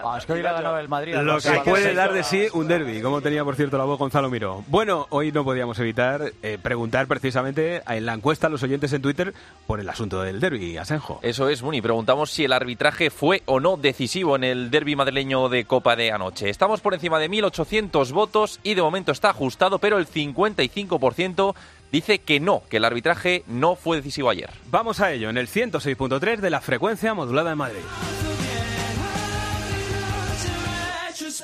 Speaker 48: Ah, es que hoy ganado
Speaker 24: llorando.
Speaker 48: el Madrid.
Speaker 4: Lo que puede dar de sí un derby, como tenía por cierto la voz Gonzalo Miró. Bueno, hoy no podíamos evitar eh, preguntar precisamente en la encuesta a los oyentes en Twitter por el asunto del derby, Asenjo.
Speaker 49: Eso es, Muni. Preguntamos si el arbitraje fue o no decisivo en el derby madrileño de Copa de anoche. Estamos por encima de 1.800 votos y de momento está ajustado, pero el 55% dice que no, que el arbitraje no fue decisivo ayer.
Speaker 4: Vamos a ello en el 106.3 de la frecuencia modulada en Madrid.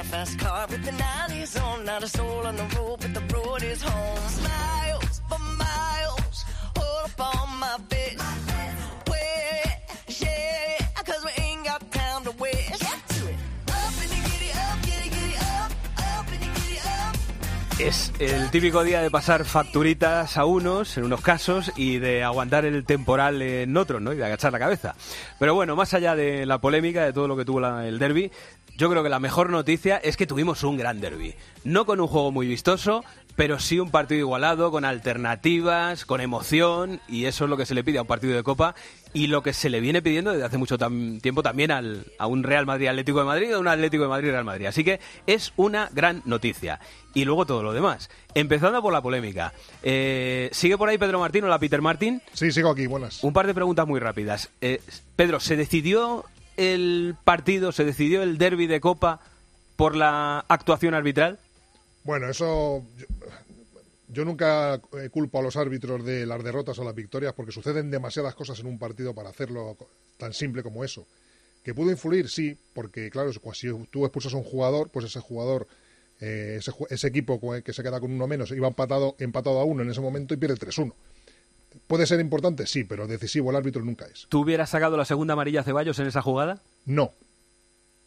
Speaker 50: I got a fast car with the 90s on, not a soul on the road, but the road is home. Miles for miles, all up on my face. Where, yeah, cause we ain't got time to waste. Get to it. Up and you get it up, get it, get it up, up and you get it up.
Speaker 4: Es el típico día de pasar facturitas a unos, en unos casos, y de aguantar el temporal en otros, ¿no? Y de agachar la cabeza. Pero bueno, más allá de la polémica, de todo lo que tuvo el derby, yo creo que la mejor noticia es que tuvimos un gran derby. No con un juego muy vistoso, pero sí un partido igualado, con alternativas, con emoción, y eso es lo que se le pide a un partido de Copa y lo que se le viene pidiendo desde hace mucho tam- tiempo también al, a un Real Madrid Atlético de Madrid o a un Atlético de Madrid Real Madrid. Así que es una gran noticia. Y luego todo lo demás. Empezando por la polémica. Eh, ¿Sigue por ahí Pedro Martín o la Peter Martín?
Speaker 42: Sí, sigo aquí, buenas.
Speaker 4: Un par de preguntas muy rápidas. Eh, Pedro, ¿se decidió el partido, se decidió el derby de Copa por la actuación arbitral?
Speaker 42: Bueno, eso. Yo, yo nunca eh, culpo a los árbitros de las derrotas o las victorias porque suceden demasiadas cosas en un partido para hacerlo tan simple como eso. ¿Que pudo influir? Sí, porque claro, si tú expulsas a un jugador, pues ese jugador, eh, ese, ese equipo co- que se queda con uno menos, iba empatado, empatado a uno en ese momento y pierde 3-1. ¿Puede ser importante? Sí, pero decisivo el árbitro nunca es.
Speaker 4: ¿Tú hubieras sacado la segunda amarilla a Ceballos en esa jugada?
Speaker 42: No.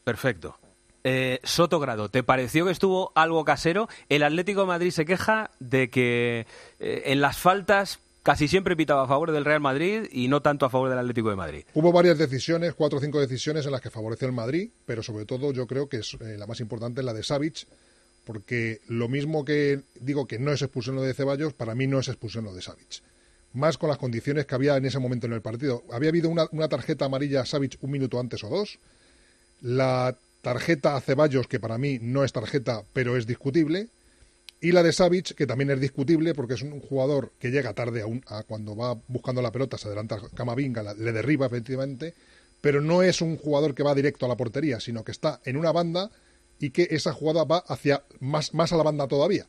Speaker 4: Perfecto. Eh, Soto Grado, ¿te pareció que estuvo algo casero? El Atlético de Madrid se queja de que eh, en las faltas casi siempre pitaba a favor del Real Madrid y no tanto a favor del Atlético de Madrid.
Speaker 42: Hubo varias decisiones, cuatro o cinco decisiones en las que favoreció el Madrid, pero sobre todo yo creo que es eh, la más importante es la de Savic, porque lo mismo que digo que no es expulsión lo de Ceballos, para mí no es expulsión lo de Savic. Más con las condiciones que había en ese momento en el partido. Había habido una, tarjeta amarilla a Savic un minuto antes o dos. La tarjeta a Ceballos, que para mí no es tarjeta, pero es discutible. Y la de Savic, que también es discutible porque es un jugador que llega tarde a, un- a cuando va buscando la pelota, se adelanta Camavinga, le derriba efectivamente, pero no es un jugador que va directo a la portería, sino que está en una banda y que esa jugada va hacia más, más a la banda todavía.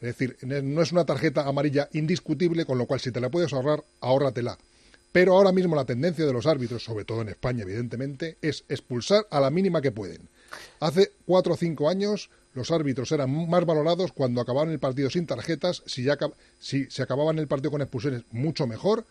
Speaker 42: Es decir, no es una tarjeta amarilla indiscutible, con lo cual si te la puedes ahorrar, ahórratela. Pero ahora mismo la tendencia de los árbitros, sobre todo en España, evidentemente, es expulsar a la mínima que pueden. Hace cuatro o cinco años los árbitros eran más valorados cuando acababan el partido sin tarjetas, si, se acababan el partido con expulsiones, mucho mejor,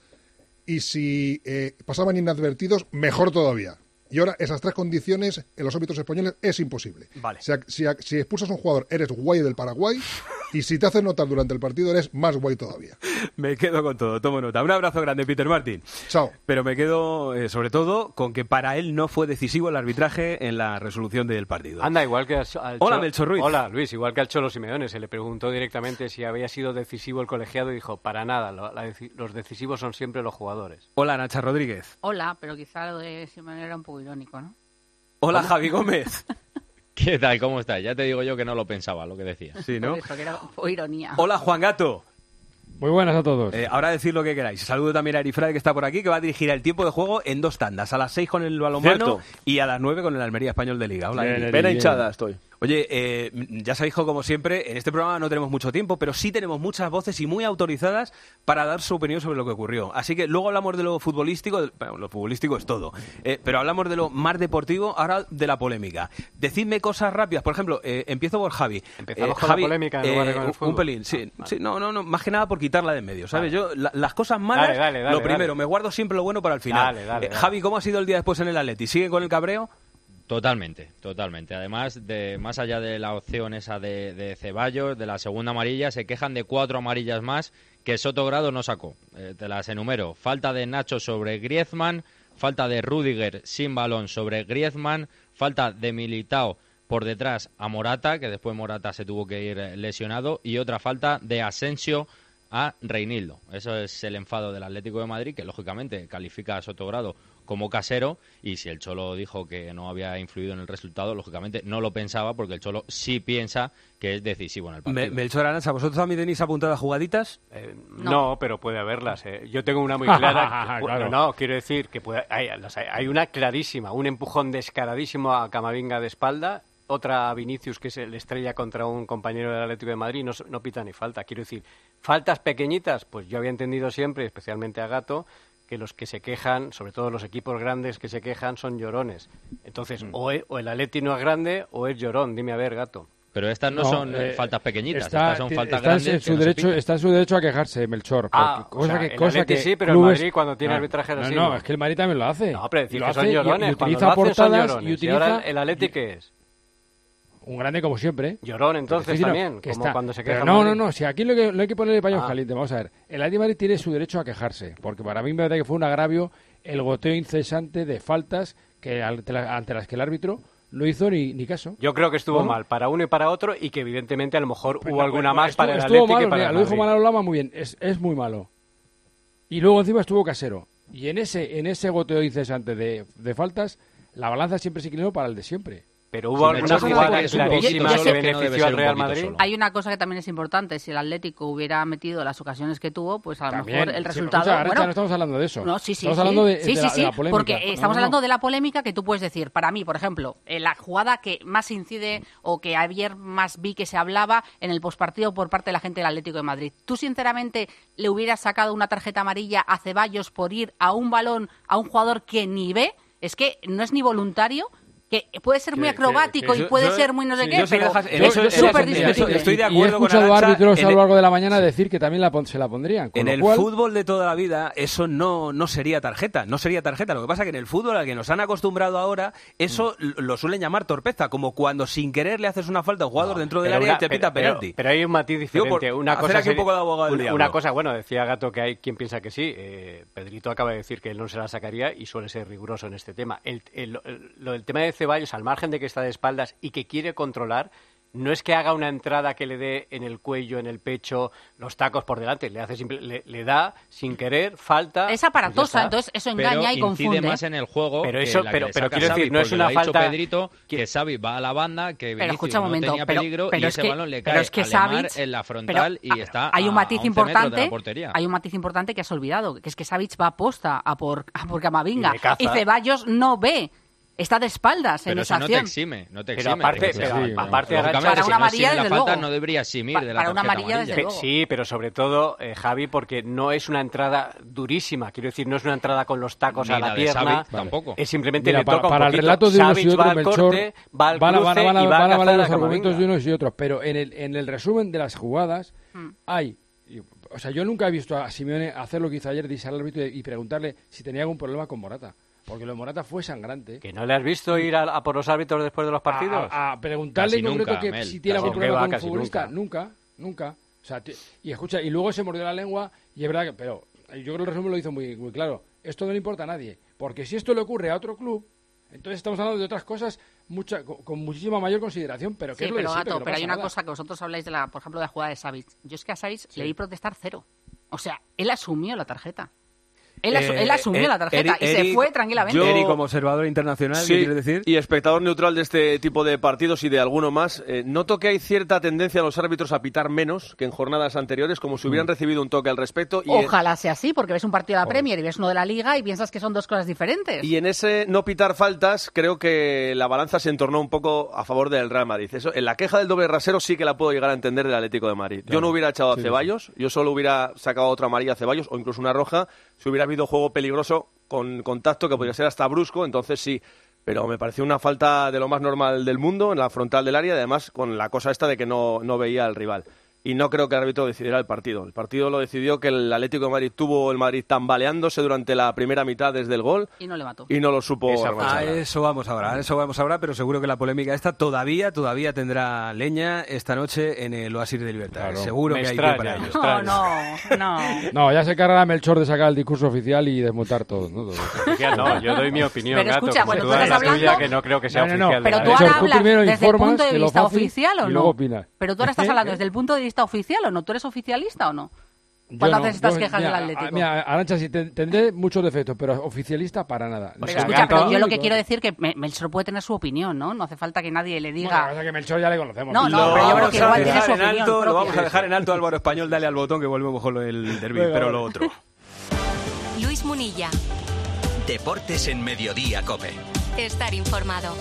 Speaker 42: y si eh, pasaban inadvertidos, mejor todavía. Y ahora esas tres condiciones en los árbitros españoles es imposible.
Speaker 4: Vale.
Speaker 42: Si, si- si expulsas a un jugador, eres guay del Paraguay, [laughs] y si te haces notar durante el partido, eres más guay todavía.
Speaker 4: Me quedo con todo, tomo nota. Un abrazo grande, Peter Martin.
Speaker 42: Chao.
Speaker 4: Pero me quedo, eh, sobre todo, con que para él no fue decisivo el arbitraje en la resolución del partido.
Speaker 13: Anda, igual que al, al
Speaker 4: Hola,
Speaker 13: Cholo-
Speaker 4: Melchor Ruiz.
Speaker 13: Hola, Luis. Igual que al Cholo Simeone. Se le preguntó directamente si había sido decisivo el colegiado y dijo, para nada, lo- la deci- los decisivos son siempre los jugadores.
Speaker 4: Hola, Nacha Rodríguez.
Speaker 15: Hola, pero quizá lo de Simeone era un poco irónico, ¿no?
Speaker 4: Hola,
Speaker 15: ¿Cómo?
Speaker 4: Javi Gómez. [laughs]
Speaker 10: ¿Qué tal? ¿Cómo estás? Ya te digo yo que no lo pensaba lo que decía.
Speaker 4: Sí, ¿no?
Speaker 15: Por eso, que era ironía.
Speaker 4: Hola, Juan Gato. Muy buenas a todos. Eh, ahora decir lo que queráis. Saludo también a Erifrade que está por aquí, que va a dirigir el tiempo de juego en dos tandas. A las 6 con el balonmano
Speaker 40: Cierto.
Speaker 4: y a las 9 con el Almería Español de Liga. Hola,
Speaker 40: hinchada estoy.
Speaker 4: Oye, eh, ya sabéis como siempre, en este programa no tenemos mucho tiempo, pero sí tenemos muchas voces y muy autorizadas para dar su opinión sobre lo que ocurrió. Así que luego hablamos de lo futbolístico, bueno, lo futbolístico es todo, Eh, pero hablamos de lo más deportivo, ahora de la polémica. Decidme cosas rápidas, por ejemplo, eh, empiezo por Javi.
Speaker 13: Empezamos
Speaker 4: Eh,
Speaker 13: con la
Speaker 4: Javi,
Speaker 13: polémica en lugar de con el
Speaker 4: un-
Speaker 13: fútbol.
Speaker 4: Un pelín, sí, sí, no, no, no, más que nada por quitarla de en medio, ¿sabes? Yo, la- las cosas malas,
Speaker 13: Dale, dale, dale,
Speaker 4: lo primero, me guardo siempre lo bueno para el final. Javi, ¿cómo ha sido el día después en el Atleti? ¿Sigue con el cabreo?
Speaker 10: Totalmente, totalmente. Además, de más allá de la opción esa de, de Ceballos, de la segunda amarilla, se quejan de cuatro amarillas más que Sotogrado no sacó. Eh, te las enumero. Falta de Nacho sobre Griezmann, falta de Rudiger sin balón sobre Griezmann, falta de Militao por detrás a Morata, que después Morata se tuvo que ir eh, lesionado, y otra falta de Asensio a Reinildo. Eso es el enfado del Atlético de Madrid, que lógicamente califica a Sotogrado como casero, y si el Cholo dijo que no había influido en el resultado, lógicamente no lo pensaba, porque el Cholo sí piensa que es decisivo en el partido.
Speaker 4: Me- Melchor Aranza, ¿vosotros también tenéis apuntadas jugaditas?
Speaker 13: No. pero puede haberlas. eh. Yo tengo una muy clara. [laughs] que- bueno, no, quiero decir que puede- hay, hay- una clarísima, un empujón descaradísimo a Camavinga de espalda, otra a Vinicius que se le estrella contra un compañero del Atlético de Madrid, no, no pita ni falta. Quiero decir, faltas pequeñitas, pues yo había entendido siempre, especialmente a Gato, que los que se quejan, sobre todo los equipos grandes que se quejan, son llorones. Entonces, o, e- o el Atleti no es grande o es llorón. Dime a ver, Gato.
Speaker 10: Pero estas no,
Speaker 45: No,
Speaker 10: son eh,
Speaker 45: eh,
Speaker 10: faltas pequeñitas,
Speaker 45: Está,
Speaker 10: estas son faltas
Speaker 45: está
Speaker 10: grandes.
Speaker 45: en su derecho, está en su derecho a quejarse, Melchor.
Speaker 13: Ah, o
Speaker 45: cosa
Speaker 13: sea,
Speaker 45: que,
Speaker 13: el
Speaker 45: cosa
Speaker 13: Atleti
Speaker 45: que
Speaker 13: sí, pero el Madrid cuando tiene
Speaker 45: No,
Speaker 13: arbitraje
Speaker 45: no,
Speaker 13: así,
Speaker 45: no,
Speaker 13: no.
Speaker 45: es que el Madrid también lo hace.
Speaker 13: No, pero decir
Speaker 45: Lo
Speaker 13: que son
Speaker 45: hace y-
Speaker 13: llorones.
Speaker 45: y
Speaker 13: cuando
Speaker 45: utiliza
Speaker 13: lo hace, son
Speaker 45: portadas
Speaker 13: llorones.
Speaker 45: y
Speaker 13: ¿Y
Speaker 45: utiliza
Speaker 13: ahora el Atleti qué es?
Speaker 45: Un grande como siempre.
Speaker 13: Llorón, entonces,
Speaker 45: no,
Speaker 13: también,
Speaker 45: que
Speaker 13: como
Speaker 45: está-
Speaker 13: cuando se
Speaker 45: pero
Speaker 13: queja
Speaker 45: No, no, no, si aquí lo que, lo hay que ponerle paños
Speaker 13: Ah.
Speaker 45: calientes. Vamos a ver, el Atlético Madrid tiene su derecho a quejarse, porque para mí me parece que fue un agravio el goteo incesante de faltas que ante, la- ante las que el árbitro no hizo ni, ni caso.
Speaker 13: Yo creo que estuvo mal para uno y para otro y que evidentemente a lo mejor hubo alguna más
Speaker 45: estuvo-
Speaker 13: para el Atlético
Speaker 45: malo,
Speaker 13: que para
Speaker 45: mira,
Speaker 13: el
Speaker 45: lo dijo. Manolo Lama muy bien, es, es muy malo. Y luego encima estuvo casero. Y en ese, en ese goteo incesante de, de faltas, la balanza siempre se inclinó para el de siempre.
Speaker 13: Pero
Speaker 45: hubo alguna jugada
Speaker 13: clarísima que benefició al Real Madrid.
Speaker 15: Hay una cosa que también es importante. Si el Atlético hubiera metido las ocasiones que tuvo, pues a lo
Speaker 45: También,
Speaker 15: mejor el
Speaker 45: sí,
Speaker 15: resultado. bueno,
Speaker 45: no estamos hablando de eso.
Speaker 15: No, sí, sí.
Speaker 45: Estamos
Speaker 15: sí.
Speaker 45: hablando de,
Speaker 15: sí,
Speaker 45: de
Speaker 15: sí,
Speaker 45: la,
Speaker 15: sí,
Speaker 45: de la polémica.
Speaker 15: Porque
Speaker 45: No,
Speaker 15: estamos
Speaker 45: no,
Speaker 15: hablando
Speaker 45: no.
Speaker 15: de la polémica que tú puedes decir. Para mí, por ejemplo, eh, la jugada que más incide o que ayer más vi que se hablaba en el pospartido por parte de la gente del Atlético de Madrid. ¿Tú, sinceramente, le hubieras sacado una tarjeta amarilla a Ceballos por ir a un balón a un jugador que ni ve? Es que no es ni voluntario. Que puede ser muy acrobático y puede
Speaker 45: yo-
Speaker 15: ser muy no sé
Speaker 45: sí,
Speaker 15: qué, pero es súper discutible.
Speaker 45: estoy de
Speaker 4: de
Speaker 45: Y he
Speaker 4: acuerdo con
Speaker 45: escuchado árbitros a lo
Speaker 4: el-
Speaker 45: largo de la mañana decir que también la se la pondrían. Con
Speaker 4: En
Speaker 45: lo
Speaker 4: el
Speaker 45: cual,
Speaker 4: fútbol de toda la vida eso no, no sería tarjeta, no sería tarjeta. Lo que pasa es que en el fútbol al que nos han acostumbrado ahora, eso
Speaker 45: Mm.
Speaker 4: lo suelen llamar torpeza, como cuando sin querer le haces una falta a un jugador dentro del área
Speaker 13: una-
Speaker 4: y te pita
Speaker 13: pero- pero-
Speaker 4: penalti.
Speaker 13: Pero, hay un matiz
Speaker 4: Digo,
Speaker 13: diferente.
Speaker 4: por
Speaker 13: una cosa
Speaker 4: aquí un
Speaker 13: sería-
Speaker 4: poco de abogado del
Speaker 13: una, una cosa, bueno, decía Gato que hay quien piensa que sí. eh, Pedrito acaba de decir que él no se la sacaría y suele ser riguroso en este tema. El, el- el- lo del tema de Ceballos, al margen de que está de espaldas y que quiere controlar, no es que haga una entrada que le dé en el cuello, en el pecho, los tacos por delante. Le hace simple- le, le da sin querer, falta.
Speaker 15: Es
Speaker 13: pues
Speaker 15: aparatosa, entonces eso
Speaker 10: Pero
Speaker 15: engaña y
Speaker 10: incide
Speaker 15: confunde.
Speaker 10: más en el juego
Speaker 13: Pero
Speaker 10: que
Speaker 13: eso-
Speaker 10: la
Speaker 13: pero-
Speaker 10: que
Speaker 13: pero
Speaker 10: saca
Speaker 13: quiero decir, no es una
Speaker 10: lo ha dicho
Speaker 13: falta-
Speaker 10: Pedrito, que Xavi va a la banda, que
Speaker 15: Pero escucha un
Speaker 10: no
Speaker 15: momento,
Speaker 10: tenía
Speaker 15: pero-
Speaker 10: peligro
Speaker 15: pero
Speaker 10: y
Speaker 15: es
Speaker 10: ese
Speaker 15: que-
Speaker 10: balón le
Speaker 15: pero
Speaker 10: cae
Speaker 15: es que Savic-
Speaker 10: en la frontal
Speaker 15: pero
Speaker 10: y está
Speaker 15: hay un
Speaker 10: a-
Speaker 15: matiz
Speaker 10: a 11 metros de
Speaker 15: importante
Speaker 10: la portería.
Speaker 15: hay un matiz importante que has olvidado que es que Savic va a posta a por a por Camavinga
Speaker 10: Y
Speaker 15: y Ceballos no ve está de espaldas en
Speaker 10: Pero
Speaker 15: esa
Speaker 10: eso no te
Speaker 15: acción
Speaker 10: exime, no te
Speaker 13: Pero
Speaker 10: exime.
Speaker 13: aparte-
Speaker 10: de que
Speaker 13: pero
Speaker 10: sea.
Speaker 13: aparte,
Speaker 10: si
Speaker 13: Para una
Speaker 10: no
Speaker 15: amarilla,
Speaker 10: exime la falta,
Speaker 15: luego.
Speaker 10: no debería eximir
Speaker 15: Pa-
Speaker 10: de la
Speaker 15: para una
Speaker 10: tarjeta
Speaker 15: amarilla, desde
Speaker 10: amarilla.
Speaker 15: luego.
Speaker 13: Sí, pero sobre todo, eh, Javi, porque no es una entrada durísima. Quiero decir, no es una entrada con los tacos
Speaker 10: Ni
Speaker 13: a la,
Speaker 10: la de
Speaker 13: pierna.
Speaker 10: Savic tampoco.
Speaker 13: Es simplemente
Speaker 45: Mira,
Speaker 13: le
Speaker 45: para,
Speaker 13: toca un
Speaker 45: para el
Speaker 13: poquito.
Speaker 45: relato de unos y otros,
Speaker 13: va al
Speaker 45: Melchor,
Speaker 13: corte, va al
Speaker 45: van a,
Speaker 13: cruce
Speaker 45: van a- van a-
Speaker 13: y va a
Speaker 45: van a valer los argumentos de unos y otros, pero en el, en el resumen de las jugadas
Speaker 15: Mm.
Speaker 45: hay... O sea, yo nunca he visto a Simeone hacer lo que hizo ayer, de al árbitro y preguntarle si tenía algún problema con Morata. Porque lo de Morata fue sangrante.
Speaker 13: ¿Que no le has visto ir a, a por los árbitros después de los partidos?
Speaker 45: A, a preguntarle
Speaker 13: Casi
Speaker 45: en concreto
Speaker 13: nunca,
Speaker 45: que
Speaker 13: Mel,
Speaker 45: si tiene algún
Speaker 13: nunca.
Speaker 45: problema
Speaker 13: Va,
Speaker 45: con un futbolista. Nunca, nunca. O sea, ti- y escucha, y luego se mordió la lengua y es verdad que, pero yo creo que el resumen lo hizo muy, muy claro. Esto no le importa a nadie. Porque si esto le ocurre a otro club, entonces estamos hablando de otras cosas mucha, con, con muchísima mayor consideración. Pero que
Speaker 15: Sí,
Speaker 45: es lo de
Speaker 15: pero,
Speaker 45: siempre,
Speaker 15: Gato,
Speaker 45: que no
Speaker 15: pero hay una
Speaker 45: nada.
Speaker 15: cosa que vosotros habláis de la, por ejemplo, de la jugada de Savic. Yo es que a Savic le vi protestar cero. O sea, él asumió la tarjeta. Él, asu-
Speaker 4: Eh,
Speaker 15: él asumió
Speaker 4: eh,
Speaker 15: la tarjeta
Speaker 4: Eri-
Speaker 15: y se fue tranquilamente.
Speaker 40: Yo-
Speaker 4: Eri, como observador internacional,
Speaker 40: Sí,
Speaker 4: ¿qué quieres decir?
Speaker 40: y espectador neutral de este tipo de partidos y de alguno más, eh, noto que hay cierta tendencia a los árbitros a pitar menos que en jornadas anteriores, como si hubieran recibido un toque al respecto. Y
Speaker 15: Ojalá sea así, porque ves un partido de la Premier y ves uno de la Liga y piensas que son dos cosas diferentes.
Speaker 40: Y en ese no pitar faltas, creo que la balanza se entornó un poco a favor del Real Madrid. Eso, en la queja del doble rasero sí que la puedo llegar a entender del Atlético de Madrid. Yo no hubiera echado a
Speaker 42: Sí, sí.
Speaker 40: Ceballos, yo solo hubiera sacado otra amarilla a Ceballos o incluso una roja si hubiera habido juego peligroso con contacto que podría ser hasta brusco, entonces sí. Pero me pareció una falta de lo más normal del mundo en la frontal del área, además con la cosa esta de que no, no veía al rival. Y no creo que el árbitro decidiera el partido. El partido lo decidió que el Atlético de Madrid tuvo el Madrid tambaleándose durante la primera mitad desde el gol
Speaker 15: Y no le mató.
Speaker 40: y no lo supo
Speaker 4: A eso vamos ahora, a eso vamos ahora, pero seguro que la polémica esta todavía, todavía tendrá leña esta noche en el Oasis de Libertad.
Speaker 45: Claro.
Speaker 4: Seguro
Speaker 45: Me
Speaker 4: que hay que para
Speaker 45: me
Speaker 4: ello.
Speaker 15: No, no, no.
Speaker 45: No, ya se carga Melchor de sacar el discurso oficial y desmontar todo. ¿no?
Speaker 13: Oficial no, yo doy mi opinión,
Speaker 15: Pero
Speaker 13: gato,
Speaker 15: escucha,
Speaker 13: como
Speaker 15: cuando
Speaker 13: tú
Speaker 15: estás
Speaker 13: la tuya,
Speaker 15: hablando-
Speaker 13: que no creo que sea
Speaker 45: No, no, no.
Speaker 13: oficial. de
Speaker 15: Pero tú ahora
Speaker 45: tú
Speaker 15: hablas
Speaker 45: primero
Speaker 15: desde el punto de vista oficial o no. Pero tú ahora estás
Speaker 45: ¿Eh?
Speaker 15: hablando desde el punto de vista oficial o no. ¿Tú eres oficialista o no? Cuando
Speaker 45: no,
Speaker 15: haces estas
Speaker 45: yo-
Speaker 15: quejas
Speaker 45: mira,
Speaker 15: del Atlético.
Speaker 45: a- Mira, Arancha, sí, te- tendré muchos defectos, pero oficialista para nada.
Speaker 15: Pero escucha, pero yo lo que quiero decir que Me- Melchor puede tener su opinión, ¿no? No hace falta que nadie le
Speaker 45: Bueno, lo que
Speaker 15: diga...
Speaker 45: pasa es que Melchor ya le conocemos.
Speaker 15: No, no,
Speaker 4: Lo
Speaker 15: pero yo creo
Speaker 4: vamos
Speaker 15: que
Speaker 4: a
Speaker 15: igual tiene
Speaker 4: dejar
Speaker 15: su
Speaker 4: en
Speaker 15: opinión
Speaker 4: alto, lo vamos a dejar en alto Álvaro Español, dale al botón que volvemos con el derbi,
Speaker 1: Venga,
Speaker 4: pero lo otro.
Speaker 2: Luis Munilla.
Speaker 1: Deportes en Mediodía, Cope.
Speaker 2: Estar informado.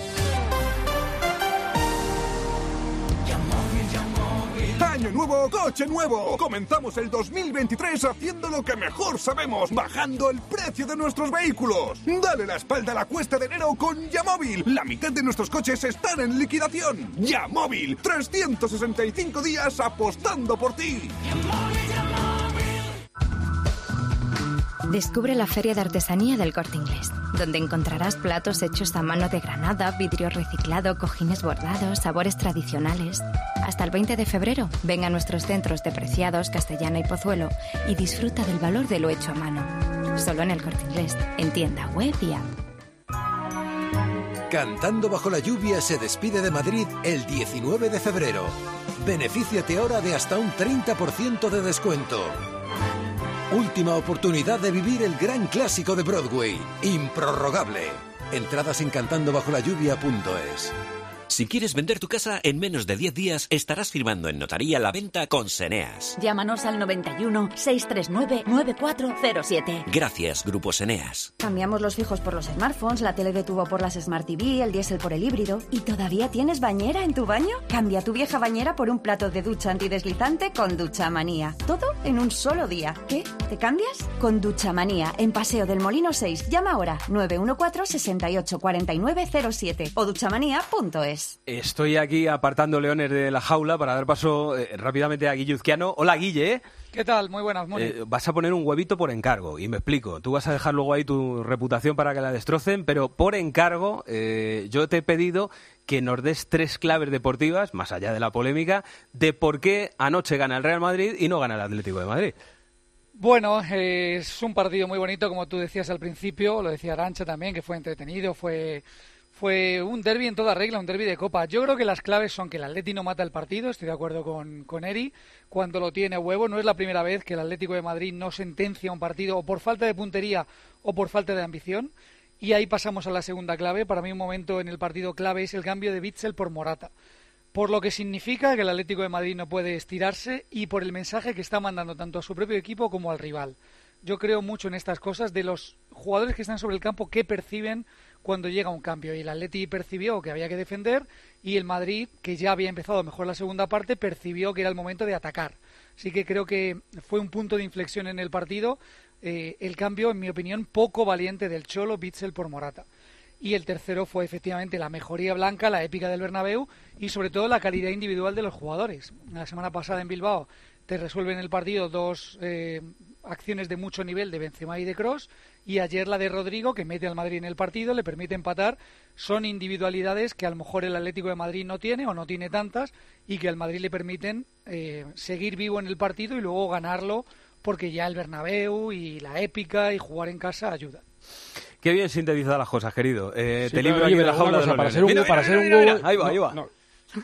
Speaker 51: Año nuevo, coche nuevo. Comenzamos el 2023 haciendo lo que mejor sabemos, bajando el precio de nuestros vehículos. Dale la espalda a la cuesta de enero con Yamóvil. La mitad de nuestros coches están en liquidación. Yamóvil, 365 días apostando por ti.
Speaker 21: Descubre la Feria de Artesanía del Corte Inglés, donde encontrarás platos hechos a mano de granada, vidrio reciclado, cojines bordados, sabores tradicionales. Hasta el 20 de febrero, ven a nuestros centros de Preciados, Castellana y Pozuelo y disfruta del valor de lo hecho a mano. Solo en el Corte Inglés, en tienda web.
Speaker 52: Cantando bajo la lluvia se despide de Madrid el 19 de febrero. Benefíciate ahora de hasta un 30% de descuento. Última oportunidad de vivir el gran clásico de Broadway, improrrogable. Entradas en cantandobajolalluvia.es.
Speaker 53: Si quieres vender tu casa en menos de 10 días, estarás firmando en notaría la venta con Seneas.
Speaker 54: Llámanos al 91 639 9407.
Speaker 53: Gracias, Grupo Seneas.
Speaker 54: Cambiamos los fijos por los smartphones, la tele de tubo por las Smart TV, el diésel por el híbrido. ¿Y todavía tienes bañera en tu baño? Cambia tu vieja bañera por un plato de ducha antideslizante con Ducha Manía. Todo en un solo día. ¿Qué? ¿Te cambias? Con Ducha Manía, en Paseo del Molino 6. Llama ahora 914 68 49 07 o duchamanía.es.
Speaker 4: Estoy aquí apartando leones de la jaula para dar paso eh, rápidamente a Guilluzquiano. Hola, Guille.
Speaker 55: ¿Qué tal? Muy buenas, Moni.
Speaker 4: Eh, vas a poner un huevito por encargo, y me explico. Tú vas a dejar luego ahí tu reputación para que la destrocen, pero por encargo eh, yo te he pedido que nos des tres claves deportivas, más allá de la polémica, de por qué anoche gana el Real Madrid y no gana el Atlético de Madrid.
Speaker 55: Bueno, eh, es un partido muy bonito, como tú decías al principio, lo decía Arancha también, que fue entretenido, fue, fue un derby en toda regla, un derby de copa. Yo creo que las claves son que el Atleti no mata el partido, estoy de acuerdo con, con Eri, cuando lo tiene huevo. No es la primera vez que el Atlético de Madrid no sentencia un partido o por falta de puntería o por falta de ambición. Y ahí pasamos a la segunda clave. Para mí un momento en el partido clave es el cambio de Bitzel por Morata por lo que significa que el Atlético de Madrid no puede estirarse y por el mensaje que está mandando tanto a su propio equipo como al rival. Yo creo mucho en estas cosas de los jugadores que están sobre el campo que perciben cuando llega un cambio. Y el Atleti percibió que había que defender y el Madrid, que ya había empezado mejor la segunda parte, percibió que era el momento de atacar. Así que creo que fue un punto de inflexión en el partido. eh, el cambio, en mi opinión, poco valiente del Cholo Bitzel por Morata y el tercero fue efectivamente la mejoría blanca, la épica del Bernabéu y sobre todo la calidad individual de los jugadores. La semana pasada en Bilbao te resuelven el partido dos eh, acciones de mucho nivel de Benzema y de Cross y ayer la de Rodrigo que mete al Madrid en el partido le permite empatar son individualidades que a lo mejor el Atlético de Madrid no tiene o no tiene tantas y que al Madrid le permiten eh, seguir vivo en el partido y luego ganarlo porque ya el Bernabéu y la épica y jugar en casa ayuda.
Speaker 4: Qué bien sintetizadas las cosas, querido. Eh,
Speaker 45: Sí,
Speaker 4: te libro aquí de la jaula de
Speaker 45: para ser un, para ser un
Speaker 4: Ahí va,
Speaker 45: no,
Speaker 4: ahí va.
Speaker 45: No,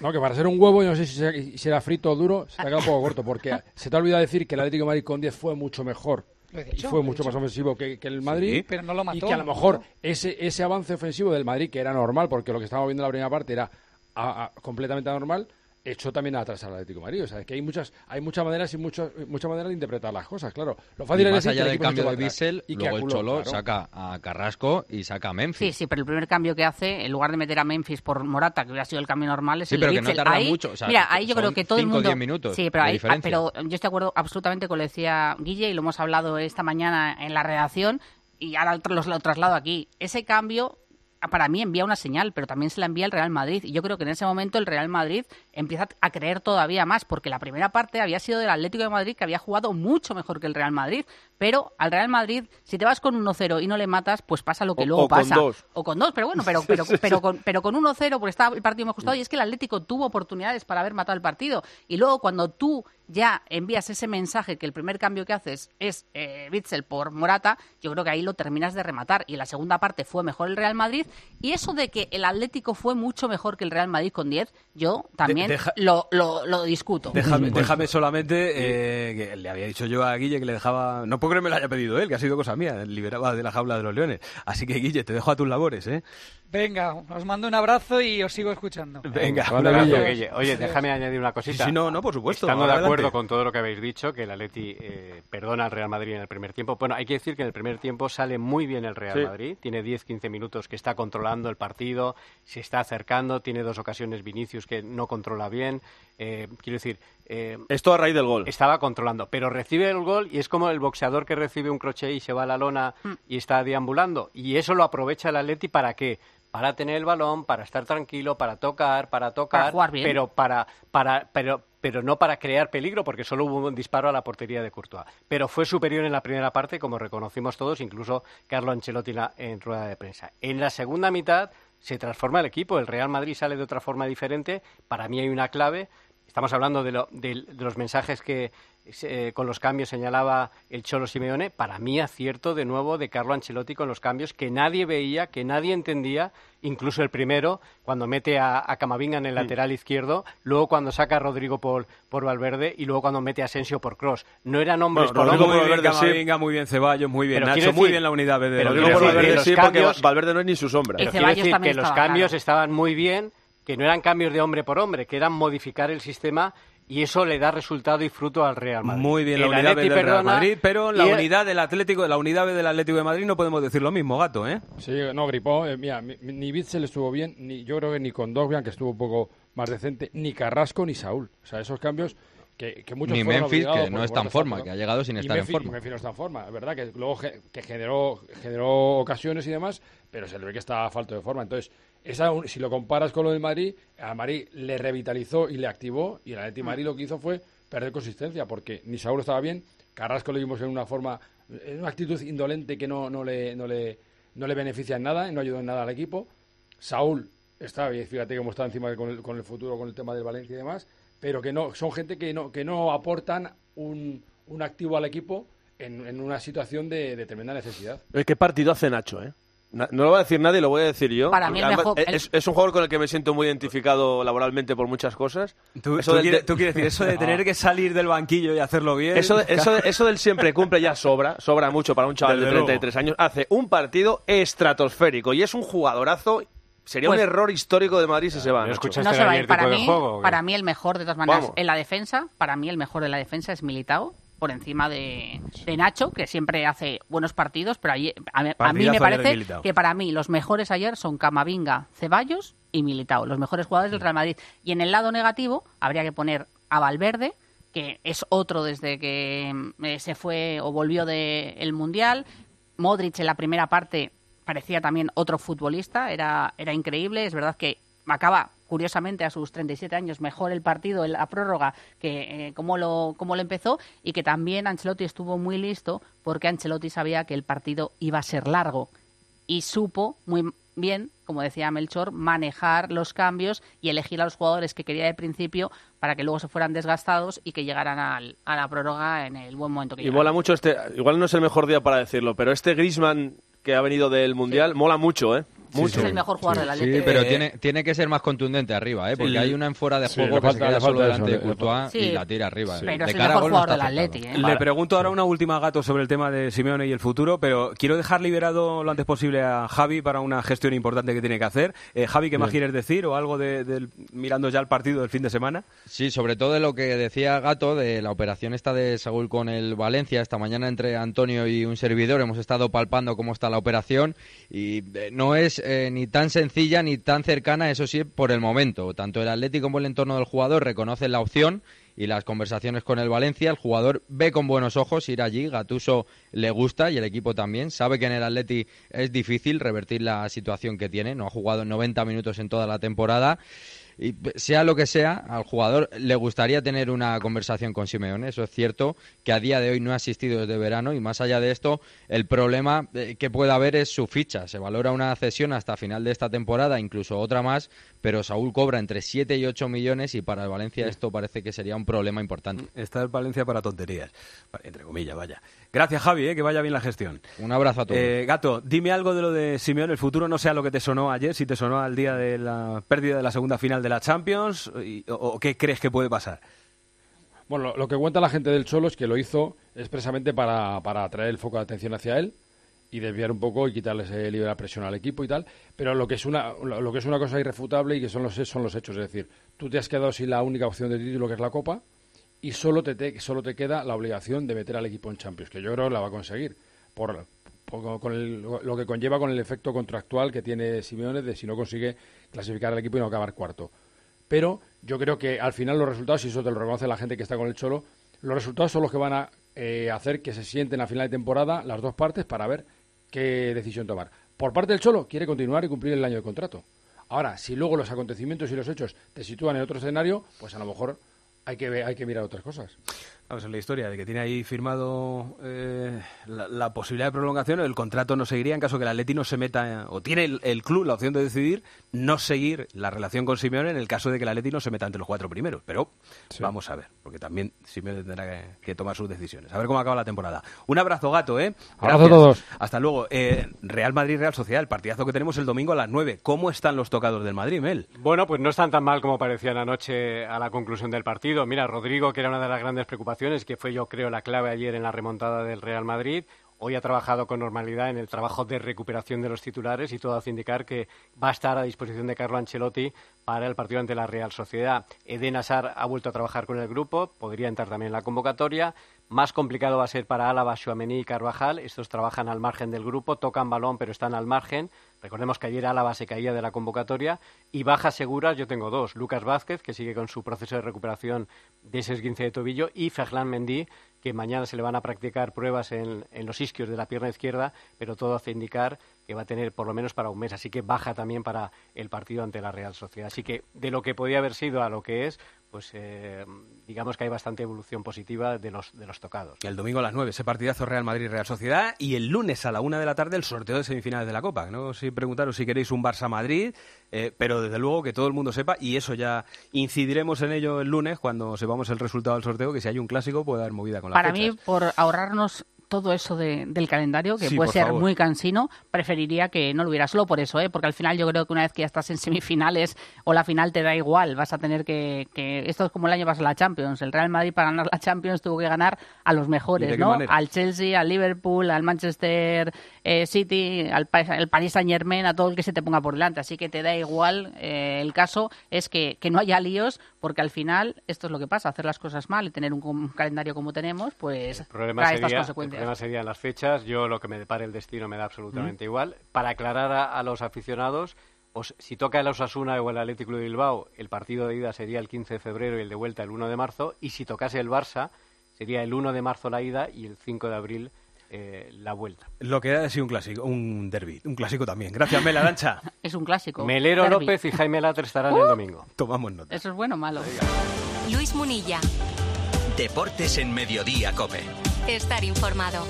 Speaker 45: no, que para ser un huevo, yo no sé si, se- si era frito o duro, se te ha quedado un poco corto, porque se te ha olvidado decir que el Atlético de Madrid con 10 fue mucho mejor y fue mucho más ofensivo que, que el Madrid.
Speaker 55: Sí, pero no lo mató,
Speaker 45: Y que a lo mejor ese, ese avance ofensivo del Madrid, que era normal, porque lo que estábamos viendo en la primera parte era a- a- completamente anormal, echó también atrás al Atlético de Madrid. O sea, que hay muchas, hay muchas maneras y muchas, muchas maneras de interpretar las cosas, claro. Lo fácil
Speaker 10: Y
Speaker 45: es
Speaker 10: más
Speaker 45: que
Speaker 10: allá
Speaker 45: el
Speaker 10: del cambio de Bissell,
Speaker 45: y que
Speaker 10: luego el
Speaker 45: aculó,
Speaker 10: Cholo
Speaker 45: claro.
Speaker 10: saca a Carrasco y saca a Memphis.
Speaker 15: Sí, sí, pero el primer cambio que hace, en lugar de meter a Memphis por Morata, que hubiera sido el cambio normal, es
Speaker 10: Sí,
Speaker 15: el
Speaker 10: pero
Speaker 15: de
Speaker 10: que no tarda
Speaker 15: Ahí-
Speaker 10: mucho, o sea,
Speaker 15: mira, ahí yo creo que todo el
Speaker 10: cinco
Speaker 15: mundo...
Speaker 10: diez minutos
Speaker 15: Sí, pero,
Speaker 10: de
Speaker 15: ahí,
Speaker 10: diferencia.
Speaker 15: pero yo estoy de acuerdo absolutamente con lo que decía Guille y lo hemos hablado esta mañana en la redacción y ahora lo, lo traslado aquí. Ese cambio para mí envía una señal, pero también se la envía el Real Madrid. Y yo creo que en ese momento el Real Madrid empieza a creer todavía más, porque la primera parte había sido del Atlético de Madrid, que había jugado mucho mejor que el Real Madrid. Pero al Real Madrid, si te vas con 1-0 y no le matas, pues pasa lo que
Speaker 40: O-
Speaker 15: luego
Speaker 40: o con
Speaker 15: pasa.
Speaker 40: dos.
Speaker 15: O con dos, pero bueno, pero, [laughs] pero, pero con, pero con 1-0, porque estaba el partido muy ajustado. Y es que el Atlético tuvo oportunidades para haber matado el partido. Y luego cuando tú ya envías ese mensaje que el primer cambio que haces es eh, Witzel por Morata, yo creo que ahí lo terminas de rematar. Y en la segunda parte fue mejor el Real Madrid. Y eso de que el Atlético fue mucho mejor que el Real Madrid con 10, yo también
Speaker 4: deja-
Speaker 15: lo, lo, lo discuto.
Speaker 4: Déjame, déjame solamente, eh, que le había dicho yo a Guille que le dejaba, no puedo creer que me lo haya pedido él, que ha sido cosa mía, liberaba de la jaula de los leones. Así que Guille, te dejo a tus labores, ¿eh?
Speaker 55: Venga, os mando un abrazo y os sigo escuchando.
Speaker 4: Venga,
Speaker 13: Un abrazo, Guille. Oye, déjame añadir una cosita.
Speaker 4: Sí, sí, no, no, por supuesto,
Speaker 13: Estando de acuerdo con todo lo que habéis dicho, que el Atleti eh, perdona al Real Madrid en el primer tiempo. Bueno, hay que decir que en el primer tiempo sale muy bien el Real
Speaker 40: Sí.
Speaker 13: Madrid. Tiene 10-15 minutos que está controlando el partido, se está acercando, tiene dos ocasiones Vinicius que no controla bien. Eh, quiero decir... eh,
Speaker 40: Esto a raíz del gol.
Speaker 13: Estaba controlando, pero recibe el gol y es como el boxeador que recibe un crochet y se va a la lona y está deambulando. Y eso lo aprovecha el Atleti para qué? Para tener el balón, para estar tranquilo, para tocar, para tocar,
Speaker 15: Para jugar bien.
Speaker 13: pero para, para, pero, pero no para crear peligro, porque solo hubo un disparo a la portería de Courtois. Pero fue superior en la primera parte, como reconocimos todos, incluso Carlo Ancelotti en rueda de prensa. En la segunda mitad se transforma el equipo, el Real Madrid sale de otra forma diferente. Para mí hay una clave. Estamos hablando de, lo- de- los mensajes que eh, con los cambios señalaba el Cholo Simeone. Para mí acierto de nuevo de Carlo Ancelotti con los cambios que nadie veía, que nadie entendía, incluso el primero cuando mete a, a Camavinga en el lateral izquierdo, luego cuando saca a Rodrigo por, por Valverde y luego cuando mete a Asensio por Cross. No eran hombres
Speaker 4: Bueno,
Speaker 13: por
Speaker 4: Rodrigo
Speaker 13: hombres.
Speaker 4: muy bien, Camavinga, muy bien Ceballos, muy bien
Speaker 13: Pero
Speaker 4: Nacho, muy
Speaker 13: decir-
Speaker 4: bien la unidad de
Speaker 13: pero
Speaker 4: Rodrigo.
Speaker 13: quiero
Speaker 40: por
Speaker 13: decir
Speaker 40: Valverde
Speaker 13: que los
Speaker 40: sí, porque
Speaker 13: cambios-
Speaker 40: Valverde no es ni su sombra.
Speaker 13: Pero quiero decir que los cambios
Speaker 15: claro.
Speaker 13: estaban muy bien, que no eran cambios de hombre por hombre, que eran modificar el sistema y eso le da resultado y fruto al Real Madrid.
Speaker 4: Muy bien la
Speaker 13: El
Speaker 4: unidad B
Speaker 13: Atleti
Speaker 4: del Real
Speaker 13: perdona
Speaker 4: Madrid, pero la
Speaker 13: el-
Speaker 4: unidad del Atlético, la unidad B del Atlético de Madrid no podemos decir lo mismo, gato, ¿eh?
Speaker 45: Sí, no, gripó. eh, mira, mi- ni Bitzel estuvo bien, ni yo creo que ni con Dogbian, que estuvo un poco más decente, ni Carrasco ni Saúl. O sea, esos cambios que, que muchos
Speaker 10: Ni Memphis, que no está en forma, que ha llegado sin
Speaker 45: Y
Speaker 10: estar en forma.
Speaker 45: y Memphis no está en forma, es verdad que luego ge- que generó, generó ocasiones y demás, pero se le ve que está a falta de forma. Entonces, esa, si lo comparas con lo del Madrid, a Madrid le revitalizó y le activó, y el Atleti de Madrid lo que hizo fue perder consistencia, porque ni Saúl estaba bien, Carrasco lo vimos en una forma, en una actitud indolente que no, no, le, no, le, no le beneficia en nada, y no ayudó en nada al equipo. Saúl está bien, fíjate cómo está encima con el, con el futuro, con el tema del Valencia y demás, pero que no son gente que no, que no aportan un, un activo al equipo en, en una situación de, de tremenda necesidad.
Speaker 40: ¿Qué partido hace Nacho, eh? No lo va a decir nadie, lo voy a decir yo.
Speaker 15: Para mí el
Speaker 40: Además,
Speaker 15: mejor- el-
Speaker 40: es, es un jugador con el que me siento muy identificado laboralmente por muchas cosas.
Speaker 4: Tú,
Speaker 40: Eso
Speaker 4: tú
Speaker 40: del-
Speaker 4: quieres,
Speaker 40: de-
Speaker 4: tú quieres decir eso de [laughs] tener que salir del banquillo y hacerlo bien.
Speaker 40: Eso, de- eso, de- eso del siempre cumple ya sobra, sobra mucho para un chaval
Speaker 4: Desde
Speaker 40: de
Speaker 4: luego.
Speaker 40: 33 años. Hace un partido estratosférico y es un jugadorazo. Sería
Speaker 15: Pues-
Speaker 40: un error histórico de Madrid si se va.
Speaker 15: No se va a ir. Para mí, para mí el mejor, de todas maneras, en la defensa, para mí el mejor de la defensa es Militao, por encima de, de Nacho, que siempre hace buenos partidos, pero ayer- a, a mí me parece que para mí los mejores ayer son Camavinga, Ceballos y Militao, los mejores jugadores del Real Madrid. Y en el lado negativo habría que poner a Valverde, que es otro desde que eh, se fue o volvió del Mundial. Modric en la primera parte parecía también otro futbolista, era, era increíble. Es verdad que acaba, curiosamente, a sus 37 años mejor el partido la prórroga que eh, como, lo, como lo empezó y que también Ancelotti estuvo muy listo porque Ancelotti sabía que el partido iba a ser largo y supo muy bien, como decía Melchor, manejar los cambios y elegir a los jugadores que quería de principio para que luego se fueran desgastados y que llegaran al- a la prórroga en el buen momento que
Speaker 40: Y
Speaker 15: llegaran.
Speaker 40: mola mucho este. Igual no es el mejor día para decirlo, pero este Grisman que ha venido del Mundial mola mucho, ¿eh?
Speaker 15: Es el mejor jugador del Atlético.
Speaker 10: Sí, pero tiene, tiene que ser más contundente arriba, ¿eh? porque
Speaker 4: Sí.
Speaker 10: hay una en fuera de juego que se queda
Speaker 4: le
Speaker 10: solo delante
Speaker 4: eso,
Speaker 10: de Courtois
Speaker 15: Sí.
Speaker 10: y la tira arriba.
Speaker 15: Pero
Speaker 10: de
Speaker 15: es el mejor jugador del. Atleti, ¿eh?
Speaker 4: Le pregunto ahora una última gato sobre el tema de Simeone y el futuro, pero quiero dejar liberado lo antes posible a Javi para una gestión importante que tiene que hacer. Eh, Javi, ¿qué más
Speaker 10: Bien.
Speaker 4: quieres decir o algo de, del- mirando ya el partido del fin de semana?
Speaker 10: Sí, sobre todo de lo que decía Gato de la operación esta de Saúl con el Valencia. Esta mañana entre Antonio y un servidor hemos estado palpando cómo está la operación y eh, no es eh, ni tan sencilla ni tan cercana, eso sí, por el momento. Tanto el Atlético como el entorno del jugador reconocen la opción y las conversaciones con el Valencia. El jugador ve con buenos ojos ir allí. Gatuso le gusta y el equipo también. Sabe que en el Atleti es difícil revertir la situación que tiene. No ha jugado 90 minutos en toda la temporada. Y sea lo que sea, al jugador le gustaría tener una conversación con Simeone. Eso es cierto, que a día de hoy no ha asistido desde verano y más allá de esto, el problema eh, que puede haber es su ficha. Se valora una cesión hasta final de esta temporada, incluso otra más, pero Saúl cobra entre 7 y 8 millones y para el Valencia esto parece que sería un problema importante.
Speaker 4: Está el Valencia para tonterías, entre comillas, vaya. Gracias, Javi, eh, que vaya bien la gestión.
Speaker 10: Un abrazo a todos.
Speaker 4: Eh, Gato, dime algo de lo de Simeone, el futuro no sea lo que te sonó ayer, si te sonó al día de la pérdida de la segunda final de la Champions, y- o, o qué crees que puede pasar.
Speaker 45: Bueno, lo, lo que cuenta la gente del Cholo es que lo hizo expresamente para, para atraer el foco de atención hacia él y desviar un poco y quitarle ese libre la presión al equipo y tal. Pero lo que es una, lo, lo que es una cosa irrefutable y que son los, son los hechos. Es decir, tú te has quedado sin la única opción de título que es la Copa y solo te, solo te queda la obligación de meter al equipo en Champions, que yo creo que la va a conseguir. Por, por- con el- lo que conlleva con el efecto contractual que tiene Simeone de si no consigue clasificar al equipo y no acabar cuarto. Pero yo creo que al final los resultados, y eso te lo reconoce la gente que está con el Cholo, los resultados son los que van a eh, hacer que se sienten a final de temporada las dos partes para ver qué decisión tomar. Por parte del Cholo, quiere continuar y cumplir el año de contrato. Ahora, si luego los acontecimientos y los hechos te sitúan en otro escenario, pues a lo mejor hay que, hay que mirar otras cosas.
Speaker 4: Vamos, la historia de que tiene ahí firmado eh, la, la posibilidad de prolongación, el contrato no seguiría en caso que el Atleti no se meta, o tiene el, el club la opción de decidir no seguir la relación con Simeone en el caso de que el Atleti no se meta entre los cuatro primeros. Pero vamos a ver, porque también Simeone tendrá que, que tomar sus decisiones. A ver cómo acaba la temporada. Un abrazo, gato, ¿eh?
Speaker 45: Abrazo a todos.
Speaker 4: Hasta luego. Eh, Real Madrid-Real Sociedad, el partidazo que tenemos el domingo a las 9. ¿Cómo están los tocados del Madrid, Mel?
Speaker 13: Bueno, pues no están tan mal como parecían anoche a la conclusión del partido. Mira, Rodrigo, que era una de las grandes preocupaciones, que fue yo creo la clave ayer en la remontada del Real Madrid, hoy ha trabajado con normalidad en el trabajo de recuperación de los titulares y todo hace indicar que va a estar a disposición de Carlo Ancelotti para el partido ante la Real Sociedad. Eden Hazard ha vuelto a trabajar con el grupo, podría entrar también en la convocatoria. Más complicado va a ser para Álava, Chouameni y Carvajal. Estos trabajan al margen del grupo, tocan balón, pero están al margen. Recordemos que ayer Álava se caía de la convocatoria. Y bajas seguras, yo tengo dos. Lucas Vázquez, que sigue con su proceso de recuperación de ese esguince de tobillo, y Ferland Mendy, que mañana se le van a practicar pruebas en, en los isquios de la pierna izquierda, pero todo hace indicar que va a tener por lo menos para un mes. Así que baja también para el partido ante la Real Sociedad. Así que de lo que podía haber sido a lo que es, pues eh, digamos que hay bastante evolución positiva de los, de los tocados.
Speaker 4: El domingo a las 9, ese partidazo Real Madrid-Real Sociedad. Y el lunes a la 1 de la tarde, el sorteo de semifinales de la Copa. No sé preguntaros si queréis un Barça-Madrid, eh, pero desde luego que todo el mundo sepa, y eso ya incidiremos en ello el lunes cuando sepamos el resultado del sorteo, que si hay un clásico puede haber movida con la
Speaker 15: Para mí, por ahorrarnos todo eso de- del calendario, que
Speaker 4: Sí,
Speaker 15: puede ser
Speaker 4: favor.
Speaker 15: muy cansino, preferiría que no lo hubiera solo por eso, ¿eh? porque al final yo creo que una vez que ya estás en semifinales o la final te da igual, vas a tener que, que esto es como el año pasado la Champions, el Real Madrid para ganar la Champions tuvo que ganar a los
Speaker 4: ¿Y de
Speaker 15: mejores, ¿no?
Speaker 4: manera?
Speaker 15: Al Chelsea, al Liverpool, al Manchester eh, City, al, al Paris Saint Germain, a todo el que se te ponga por delante, así que te da igual, eh, el caso es que, que no haya líos, porque al final esto es lo que pasa, hacer las cosas mal y tener un, calendario como tenemos, pues
Speaker 13: El problema,
Speaker 15: trae estas
Speaker 13: sería, el
Speaker 15: consecuencias.
Speaker 13: problema serían las fechas. Yo lo que me depare el destino me da
Speaker 15: Mm.
Speaker 13: absolutamente igual. Para aclarar a, a los aficionados, os- si toca el Osasuna o el Atlético de Bilbao, el partido de ida sería el 15 de febrero y el de vuelta el 1 de marzo. Y si tocase el Barça, sería el 1 de marzo la ida y el 5 de abril eh, la vuelta.
Speaker 4: Lo que ha sido un clásico, un derby, un clásico también. Gracias, Mel Arancha. [laughs]
Speaker 15: Es un clásico.
Speaker 13: Melero
Speaker 15: Derbi.
Speaker 13: López y Jaime Latre estarán
Speaker 15: Uh.
Speaker 13: el domingo.
Speaker 4: Tomamos nota.
Speaker 15: ¿Eso es bueno o malo?
Speaker 2: Luis Munilla.
Speaker 1: Deportes en Mediodía, Cope.
Speaker 2: Estar informado.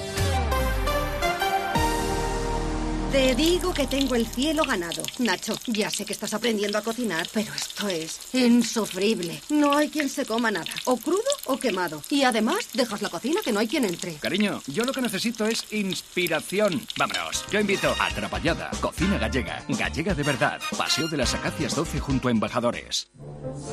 Speaker 56: Te digo que tengo el cielo ganado. Nacho, ya sé que estás aprendiendo a cocinar, pero esto es insufrible. No hay quien se coma nada. O crudo o quemado. Y además, dejas la cocina que no hay quien entre.
Speaker 57: Cariño, yo lo que necesito es inspiración. Vámonos. Yo invito a Trapallada, cocina gallega. Gallega de verdad. Paseo de las Acacias 12 junto a Embajadores.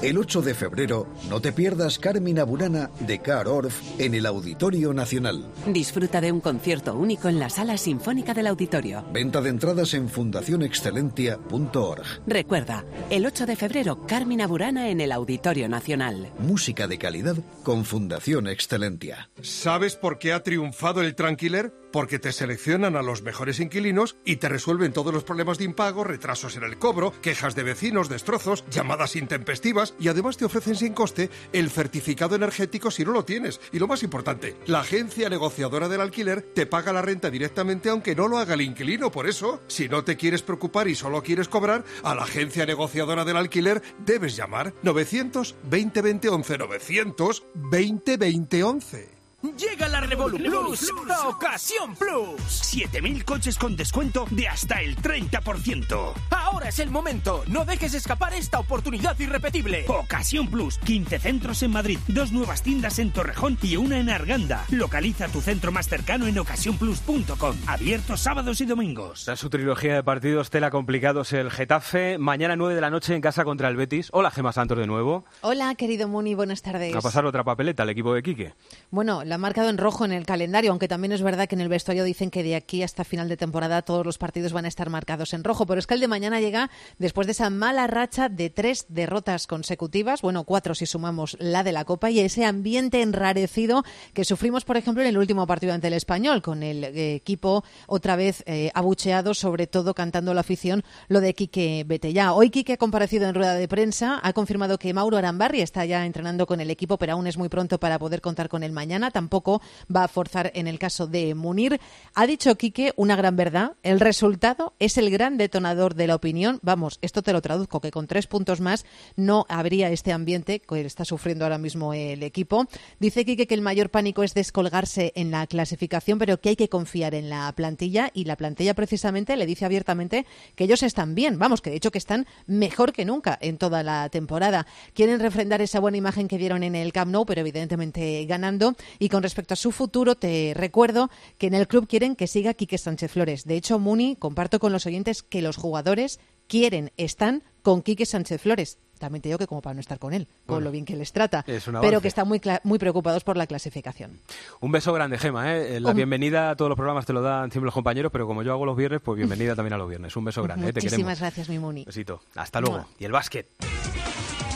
Speaker 43: El 8 de febrero, no te pierdas Carmina Burana de Car Orff en el Auditorio Nacional.
Speaker 58: Disfruta de un concierto único en la Sala Sinfónica del Auditorio.
Speaker 43: Venta de entradas en fundacionexcelentia.org.
Speaker 58: Recuerda, el 8 de febrero, Carmina Burana en el Auditorio Nacional.
Speaker 43: Música de calidad con Fundación Excelentia.
Speaker 42: ¿Sabes por qué ha triunfado el Tranquiler? Porque te seleccionan a los mejores inquilinos y te resuelven todos los problemas de impago, retrasos en el cobro, quejas de vecinos, destrozos, llamadas intempestivas y además te ofrecen sin coste el certificado energético si no lo tienes. Y lo más importante, la agencia negociadora del alquiler te paga la renta directamente aunque no lo haga el inquilino. Por eso, si no te quieres preocupar y solo quieres cobrar, a la agencia negociadora del alquiler debes llamar 900 20 11 900 20 20 11.
Speaker 59: Llega la Revolu Plus, Ocasión Plus. 7.000 coches con descuento de hasta el 30%. Ahora es el momento. No dejes escapar esta oportunidad irrepetible. Ocasión Plus. 15 centros en Madrid, dos nuevas tiendas en Torrejón y una en Arganda. Localiza tu centro más cercano en ocasiónplus.com. Abierto sábados y domingos.
Speaker 4: Su trilogía de partidos tela complicados el Getafe, mañana 9 de la noche en casa contra el Betis. Hola Gema Santos de nuevo.
Speaker 25: Hola, querido Muni, buenas tardes.
Speaker 4: A pasar otra papeleta al equipo de Quique.
Speaker 25: Bueno, la ha marcado en rojo en el calendario, aunque también es verdad que en el vestuario dicen que de aquí hasta final de temporada todos los partidos van a estar marcados en rojo. Pero es que el de mañana llega después de esa mala racha de tres derrotas consecutivas, bueno, cuatro si sumamos la de la Copa, y ese ambiente enrarecido que sufrimos, por ejemplo, en el último partido ante el Español, con el eh, equipo otra vez eh, abucheado, sobre todo cantando la afición lo de Quique Betellá. Hoy Quique ha comparecido en rueda de prensa, ha confirmado que Mauro Arambarri está ya entrenando con el equipo, pero aún es muy pronto para poder contar con él mañana. Tampoco va a forzar en el caso de Munir. Ha dicho Quique una gran verdad. El resultado es el gran detonador de la opinión. Vamos, esto te lo traduzco, que con tres puntos más no habría este ambiente que está sufriendo ahora mismo el equipo. Dice Quique que el mayor pánico es descolgarse en la clasificación, pero que hay que confiar en la plantilla y la plantilla precisamente le dice abiertamente que ellos están bien. Vamos, que de hecho que están mejor que nunca en toda la temporada. Quieren refrendar esa buena imagen que dieron en el Camp Nou, pero evidentemente ganando. Y con respecto a su futuro, te recuerdo que en el club quieren que siga Quique Sánchez Flores. De hecho, Muni, comparto con los oyentes que los jugadores quieren, están con Quique Sánchez Flores. También te digo que como para no estar con él, con
Speaker 4: Bueno,
Speaker 25: lo bien que les trata, pero que están muy, muy preocupados por la clasificación.
Speaker 4: Un beso grande, Gema. ¿eh? La
Speaker 25: Un-
Speaker 4: bienvenida a todos los programas te lo dan siempre los compañeros, pero como yo hago los viernes, pues bienvenida también a los viernes. Un beso grande, ¿eh? te queremos.
Speaker 25: Muchísimas gracias, mi Muni.
Speaker 4: Besito. Hasta luego.
Speaker 25: Mua.
Speaker 4: Y el básquet.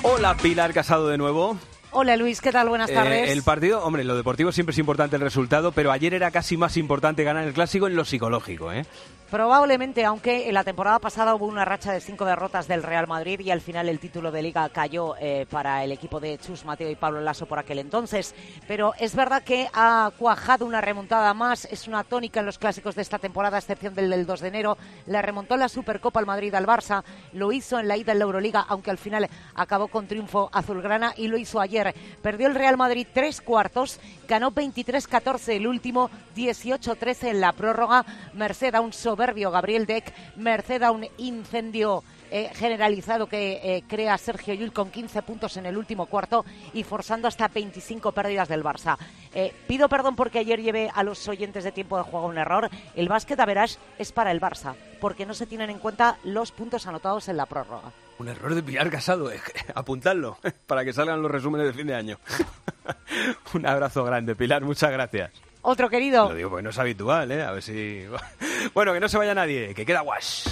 Speaker 4: Hola, Pilar Casado de nuevo.
Speaker 35: Hola Luis, ¿qué tal? Buenas
Speaker 4: Eh,
Speaker 35: tardes.
Speaker 4: el partido, hombre, lo deportivo siempre es importante el resultado, pero ayer era casi más importante ganar el clásico en lo psicológico, ¿eh?
Speaker 35: Probablemente, aunque en la temporada pasada hubo una racha de cinco derrotas del Real Madrid y al final el título de liga cayó eh, para el equipo de Chus Mateo y Pablo Lasso por aquel entonces. Pero es verdad que ha cuajado una remontada más, es una tónica en los clásicos de esta temporada, a excepción del del 2 de enero. Le remontó en la Supercopa al Madrid al Barça, lo hizo en la ida en la Euroliga, aunque al final acabó con triunfo azulgrana y lo hizo ayer. Perdió el Real Madrid tres cuartos, ganó 23-14 el último, 18-13 en la prórroga, merced a un soberbio Gabriel Deck, merced a un incendio eh, generalizado que eh, crea Sergio Llull con 15 puntos en el último cuarto y forzando hasta 25 pérdidas del Barça. Eh, pido perdón porque ayer llevé a los oyentes de tiempo de juego un error. El básquet a es para el Barça, porque no se tienen en cuenta los puntos anotados en la prórroga.
Speaker 4: Un error de Pilar Casado, eh. [laughs] apuntadlo, [laughs] para que salgan los resúmenes de fin de año. [laughs] Un abrazo grande, Pilar, muchas gracias.
Speaker 35: Otro querido.
Speaker 4: Lo digo porque no es habitual, ¿eh? A ver si... Bueno, que no se vaya nadie, que queda guash.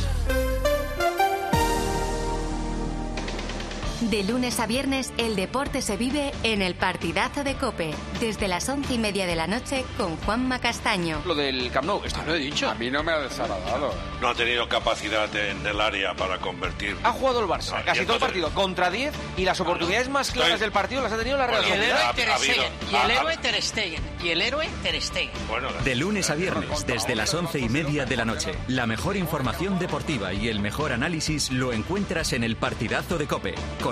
Speaker 2: De lunes a viernes, el deporte se vive en el partidazo de Cope, desde las once y media de la noche con Juanma Castaño.
Speaker 18: Lo del Camp Nou, esto lo he dicho.
Speaker 60: A mí no me ha desagradado.
Speaker 61: No ha tenido capacidad en el área para convertir.
Speaker 18: Ha jugado el Barça,
Speaker 61: No,
Speaker 18: casi todo el
Speaker 61: entonces-
Speaker 18: partido, contra 10 y las oportunidades más claras
Speaker 61: estoy-
Speaker 18: del partido las ha tenido la Real
Speaker 61: Bueno, y el héroe Ter Stegen,
Speaker 62: Y el héroe Ter Stegen. Y el héroe Ter Stegen.
Speaker 63: De lunes a viernes, desde las once y media de la noche. La mejor información deportiva y el mejor análisis lo encuentras en el partidazo de Cope, con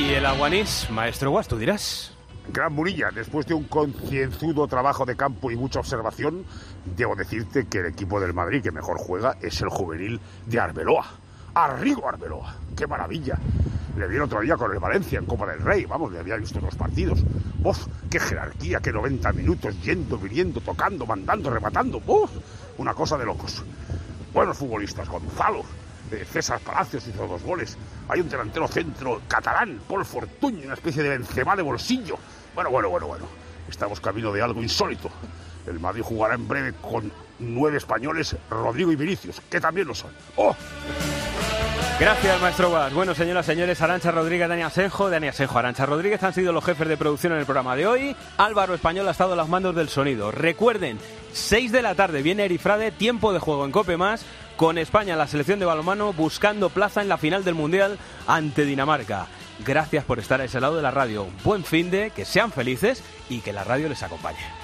Speaker 4: Y el aguanís, maestro Guas, tú dirás.
Speaker 58: Gran Murilla, después de un concienzudo trabajo de campo y mucha observación, debo decirte que el equipo del Madrid que mejor juega es el juvenil de Arbeloa. Arrigo Arbeloa, qué maravilla. Le vi el otro día con el Valencia en Copa del Rey, vamos, le había visto los partidos. ¡Uf! ¡Qué jerarquía! ¡Qué 90 minutos yendo, viniendo, tocando, mandando, rematando! ¡Uf! Una cosa de locos. Buenos futbolistas, Gonzalo, eh, César Palacios hizo dos goles. Hay un delantero centro catalán, Paul Fortuny, una especie de Benzema de bolsillo. Bueno, bueno, bueno, bueno. Estamos camino de algo insólito. El Madrid jugará en breve con nueve españoles, Rodrigo y Vinicius, que también lo son. ¡Oh!
Speaker 4: Gracias, maestro Guas. Bueno, señoras señores, Arancha Rodríguez, Dani Asenjo, Dani Asenjo, Arancha Rodríguez han sido los jefes de producción en el programa de hoy. Álvaro Español ha estado a las mandos del sonido. Recuerden, 6 de la tarde viene Erifrade, tiempo de juego en Cope Más, con España, la selección de balonmano, buscando plaza en la final del Mundial ante Dinamarca. Gracias por estar a ese lado de la radio. Buen fin de, que sean felices y que la radio les acompañe.